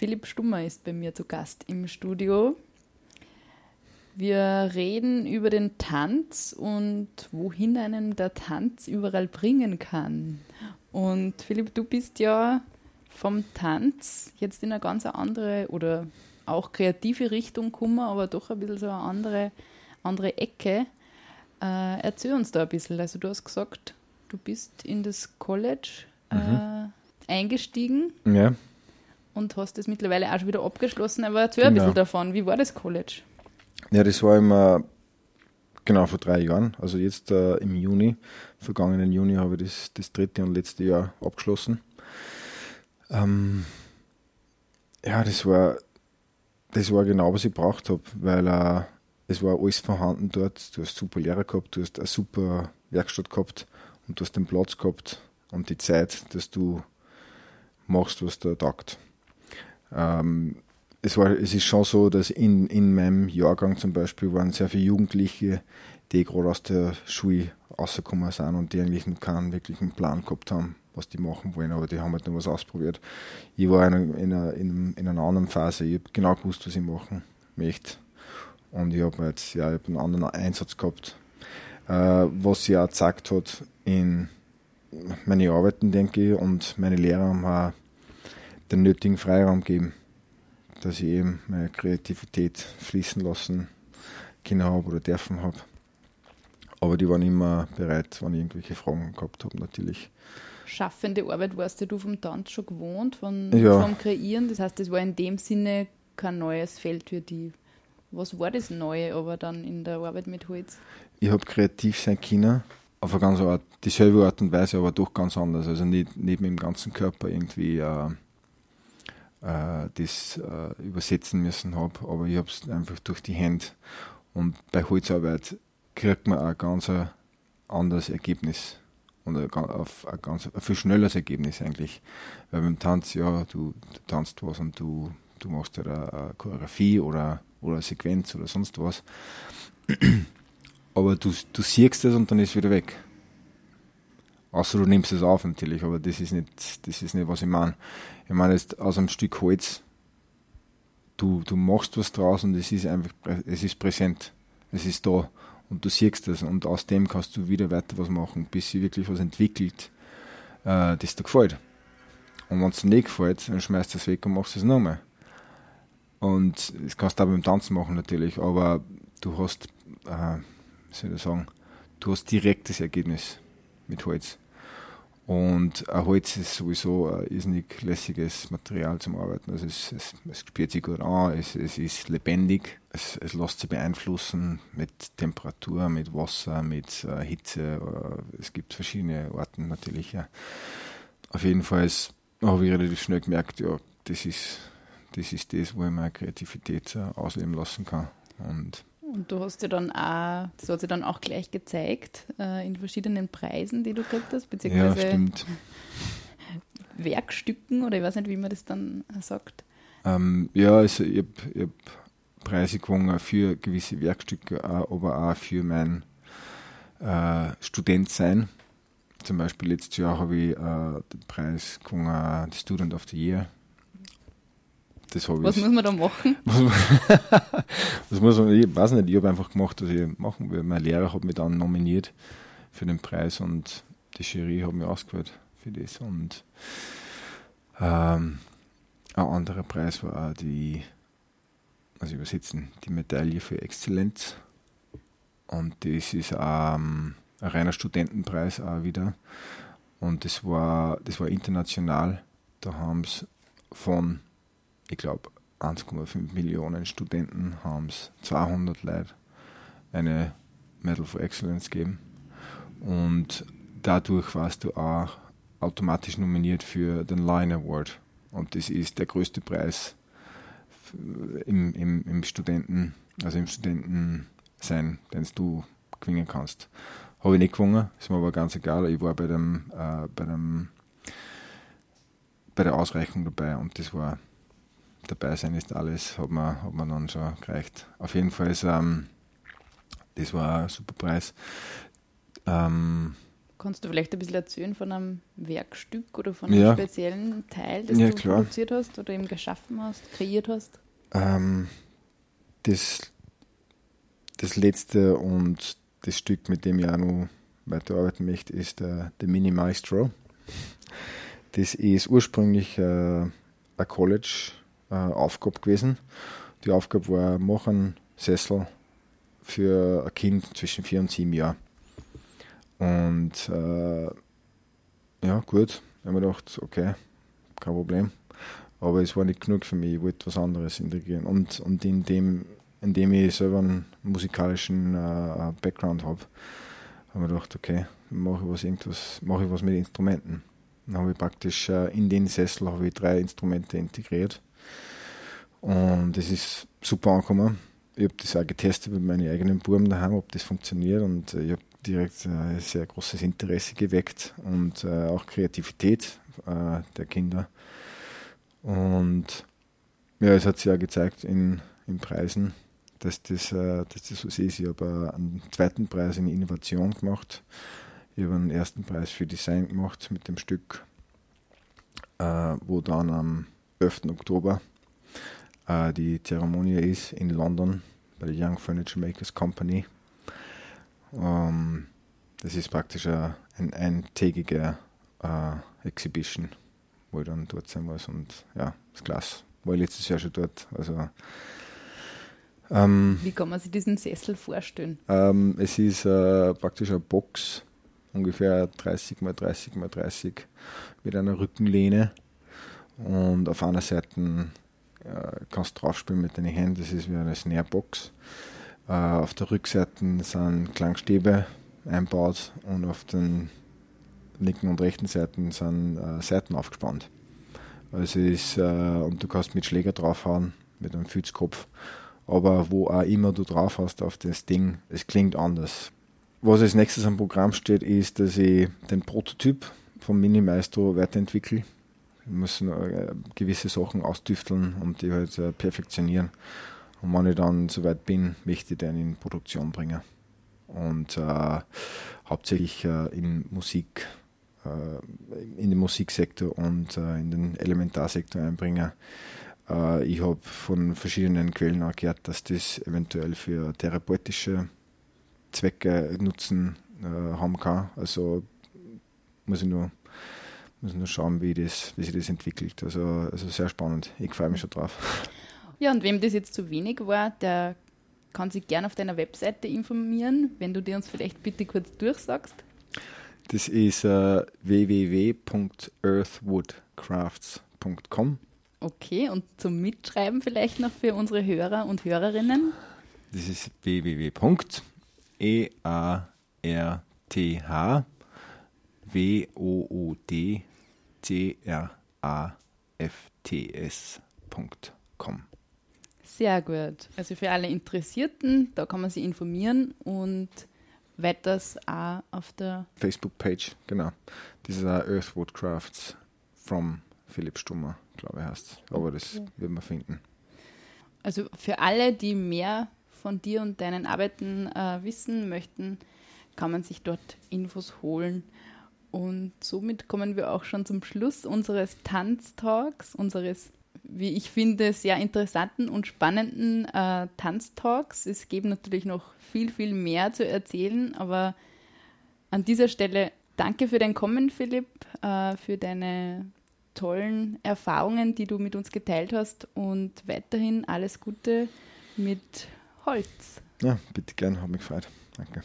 Philipp Stummer ist bei mir zu Gast im Studio. Wir reden über den Tanz und wohin einen der Tanz überall bringen kann. Und Philipp, du bist ja vom Tanz jetzt in eine ganz andere oder auch kreative Richtung gekommen, aber doch ein bisschen so eine andere, andere Ecke. Äh, erzähl uns da ein bisschen. Also du hast gesagt, du bist in das College äh, mhm. eingestiegen. Ja. Und hast das mittlerweile auch schon wieder abgeschlossen. Aber erzähl genau. ein bisschen davon. Wie war das College? Ja, das war immer genau vor drei Jahren. Also jetzt äh, im Juni, vergangenen Juni, habe ich das, das dritte und letzte Jahr abgeschlossen. Ähm, ja, das war, das war genau, was ich braucht habe, weil äh, es war alles vorhanden dort. Du hast super Lehrer gehabt, du hast eine super Werkstatt gehabt und du hast den Platz gehabt und die Zeit, dass du machst, was da taugt. Ähm, es, war, es ist schon so, dass in, in meinem Jahrgang zum Beispiel waren sehr viele Jugendliche, die gerade aus der Schule rausgekommen sind und die eigentlich keinen wirklichen Plan gehabt haben, was die machen wollen, aber die haben halt noch was ausprobiert. Ich war in, einer, in, einer, in einer anderen Phase, ich habe genau gewusst, was ich machen möchte. Und ich habe jetzt ja, ich hab einen anderen Einsatz gehabt, äh, was sich auch gezeigt hat in meine Arbeiten, denke ich, und meine Lehrer haben auch den nötigen Freiraum gegeben, dass ich eben meine Kreativität fließen lassen können habe oder dürfen habe. Aber die waren immer bereit, wenn ich irgendwelche Fragen gehabt habe, natürlich. Schaffende Arbeit warst du vom Tanz schon gewohnt, von, ja. vom Kreieren. Das heißt, das war in dem Sinne kein neues Feld für die. Was war das Neue aber dann in der Arbeit mit Holz? Ich habe kreativ sein können, auf eine ganz Art, dieselbe Art und Weise, aber doch ganz anders. Also nicht, mit dem ganzen Körper irgendwie äh, äh, das äh, übersetzen müssen habe, aber ich habe es einfach durch die Hände. Und bei Holzarbeit kriegt man ein ganz anderes Ergebnis und ein, auf ein ganz ein viel schnelleres Ergebnis eigentlich. Weil beim Tanz, ja, du, du tanzt was und du, du machst halt eine, eine Choreografie oder, oder eine Sequenz oder sonst was. Aber du, du siehst es und dann ist es wieder weg. Außer du nimmst es auf natürlich, aber das ist nicht, das ist nicht was ich meine. Ich meine jetzt aus einem Stück Holz, du, du machst was draus und es ist einfach, es ist präsent. Es ist da und du siehst es und aus dem kannst du wieder weiter was machen, bis sich wirklich was entwickelt, äh, das dir gefällt. Und wenn es dir nicht gefällt, dann schmeißt du es weg und machst es nochmal. Und das kannst du auch beim Tanzen machen natürlich, aber du hast, äh, wie soll ich sagen, du hast direktes Ergebnis mit Holz. Und ein Holz ist sowieso ein irrsinnig lässiges Material zum Arbeiten. Also es, es, es spürt sich gut an, es, es ist lebendig, es, es lässt sich beeinflussen mit Temperatur, mit Wasser, mit äh, Hitze. Äh, es gibt verschiedene Arten natürlich. Ja. Auf jeden Fall habe ich relativ schnell gemerkt, ja, das ist das, ist das wo ich meine Kreativität äh, ausleben lassen kann. Und und du hast ja dann auch, das hat sich dann auch gleich gezeigt, äh, in verschiedenen Preisen, die du gekriegt hast, beziehungsweise ja, Werkstücken oder ich weiß nicht, wie man das dann sagt. Ähm, ja, also ich habe hab Preise gewonnen für gewisse Werkstücke, aber auch für mein äh, Studentsein. Zum Beispiel letztes Jahr habe ich äh, den Preis gewonnen, Student of the Year das habe ich. Was muss man da machen? Was muss man, ich weiß nicht, ich habe einfach gemacht, was ich machen will. Mein Lehrer hat mich dann nominiert für den Preis und die Jury hat mich ausgewählt für das. Und ähm, ein anderer Preis war auch die, also übersetzen, die Medaille für Exzellenz. Und das ist ähm, ein reiner Studentenpreis auch wieder. Und das war, das war international. Da haben es von ich glaube, 1,5 Millionen Studenten haben es 200 Leute eine Medal for Excellence gegeben. Und dadurch warst du auch automatisch nominiert für den Line Award. Und das ist der größte Preis im, im, im Studenten, also im Studentensein, den du gewinnen kannst. Habe ich nicht gewonnen, ist mir aber ganz egal. Ich war bei dem, äh, bei dem bei der Ausreichung dabei und das war dabei sein ist alles, hat man, hat man dann schon gereicht. Auf jeden Fall ist, ähm, das war ein super Preis. Ähm, Kannst du vielleicht ein bisschen erzählen von einem Werkstück oder von einem Ja. speziellen Teil, das Ja, du klar. produziert hast oder eben geschaffen hast, kreiert hast? Ähm, das, das letzte und das Stück, mit dem ich auch noch weiterarbeiten möchte, ist der, der Mini Maestro. Das ist ursprünglich äh, eine College-Aufgabe gewesen. Die Aufgabe war, mach einen Sessel für ein Kind zwischen vier und sieben Jahren. Und äh, ja, gut. Ich habe mir gedacht, okay, kein Problem. Aber es war nicht genug für mich, ich wollte was anderes integrieren. Und, und in dem, indem ich selber einen musikalischen äh, Background habe, habe ich gedacht, okay, mache ich was irgendwas, mache ich was mit Instrumenten. Dann habe ich praktisch äh, in den Sessel ich drei Instrumente integriert. Und es ist super angekommen. Ich habe das auch getestet mit meinen eigenen Buben daheim, ob das funktioniert. Und äh, ich habe direkt äh, ein sehr großes Interesse geweckt und äh, auch Kreativität äh, der Kinder. Und ja, es hat sich auch gezeigt in, in Preisen, dass das, äh, dass das so ist. Ich habe äh, einen zweiten Preis in Innovation gemacht. Ich habe einen ersten Preis für Design gemacht mit dem Stück, äh, wo dann am 11. Oktober äh, die Zeremonie ist in London bei der Young Furniture Makers Company. Ähm, das ist praktisch ein, ein eintägiger äh, Exhibition, wo ich dann dort sein muss. Und ja, ist klasse. War ich letztes Jahr schon dort. Also, ähm, Wie kann man sich diesen Sessel vorstellen? ähm, es ist äh, praktisch eine Box, ungefähr 30 mal 30 mal 30 mit einer Rückenlehne. Und auf einer Seite äh, kannst du draufspielen mit deinen Händen, das ist wie eine Snarebox. Äh, auf der Rückseite sind Klangstäbe einbaut und auf den linken und rechten Seiten sind äh, Seiten aufgespannt. Also ist, äh, und du kannst mit Schläger draufhauen, mit einem Fützkopf. Aber wo auch immer du drauf hast auf das Ding, es klingt anders. Was als nächstes am Programm steht, ist, dass ich den Prototyp vom Mini Maestro weiterentwickle. Noch, äh, gewisse Sachen ausdüfteln und die halt äh, perfektionieren. Und wenn ich dann soweit bin, möchte ich den in Produktion bringen. Und äh, hauptsächlich äh, in Musik, äh, in den Musiksektor und äh, in den Elementarsektor einbringen. Ich habe von verschiedenen Quellen auch gehört, dass das eventuell für therapeutische Zwecke Nutzen haben kann. Also muss ich nur, ich nur schauen, wie, das, wie sich das entwickelt. Also, also sehr spannend. Ich freue mich schon drauf. Ja, und wem das jetzt zu wenig war, der kann sich gerne auf deiner Webseite informieren, wenn du dir uns vielleicht bitte kurz durchsagst. Das ist äh, www.earthwoodcrafts.com. Okay, und zum Mitschreiben vielleicht noch für unsere Hörer und Hörerinnen. Das ist www.earthwoodcrafts.com. Sehr gut. Also für alle Interessierten, da kann man sich informieren und weiters auch auf der Facebook-Page, genau. Das ist auch Earthwood Crafts from Philipp Stummer, glaube ich heißt Aber das Okay. wird man finden. Also für alle, die mehr von dir und deinen Arbeiten äh, wissen möchten, kann man sich dort Infos holen. Und somit kommen wir auch schon zum Schluss unseres Tanztalks, unseres, wie ich finde, sehr interessanten und spannenden äh, Tanztalks. Es gibt natürlich noch viel, viel mehr zu erzählen, aber an dieser Stelle danke für dein Kommen, Philipp, äh, für deine tollen Erfahrungen, die du mit uns geteilt hast und weiterhin alles Gute mit Holz. Ja, bitte gern, hat mich gefreut. Danke.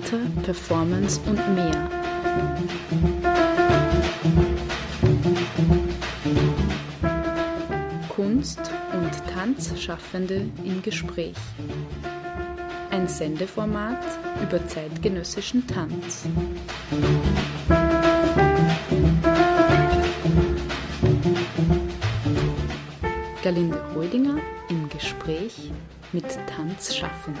Theater, Performance und mehr. Kunst und Tanzschaffende im Gespräch. Ein Sendeformat über zeitgenössischen Tanz. Galinde Rödinger im Gespräch mit Tanzschaffenden.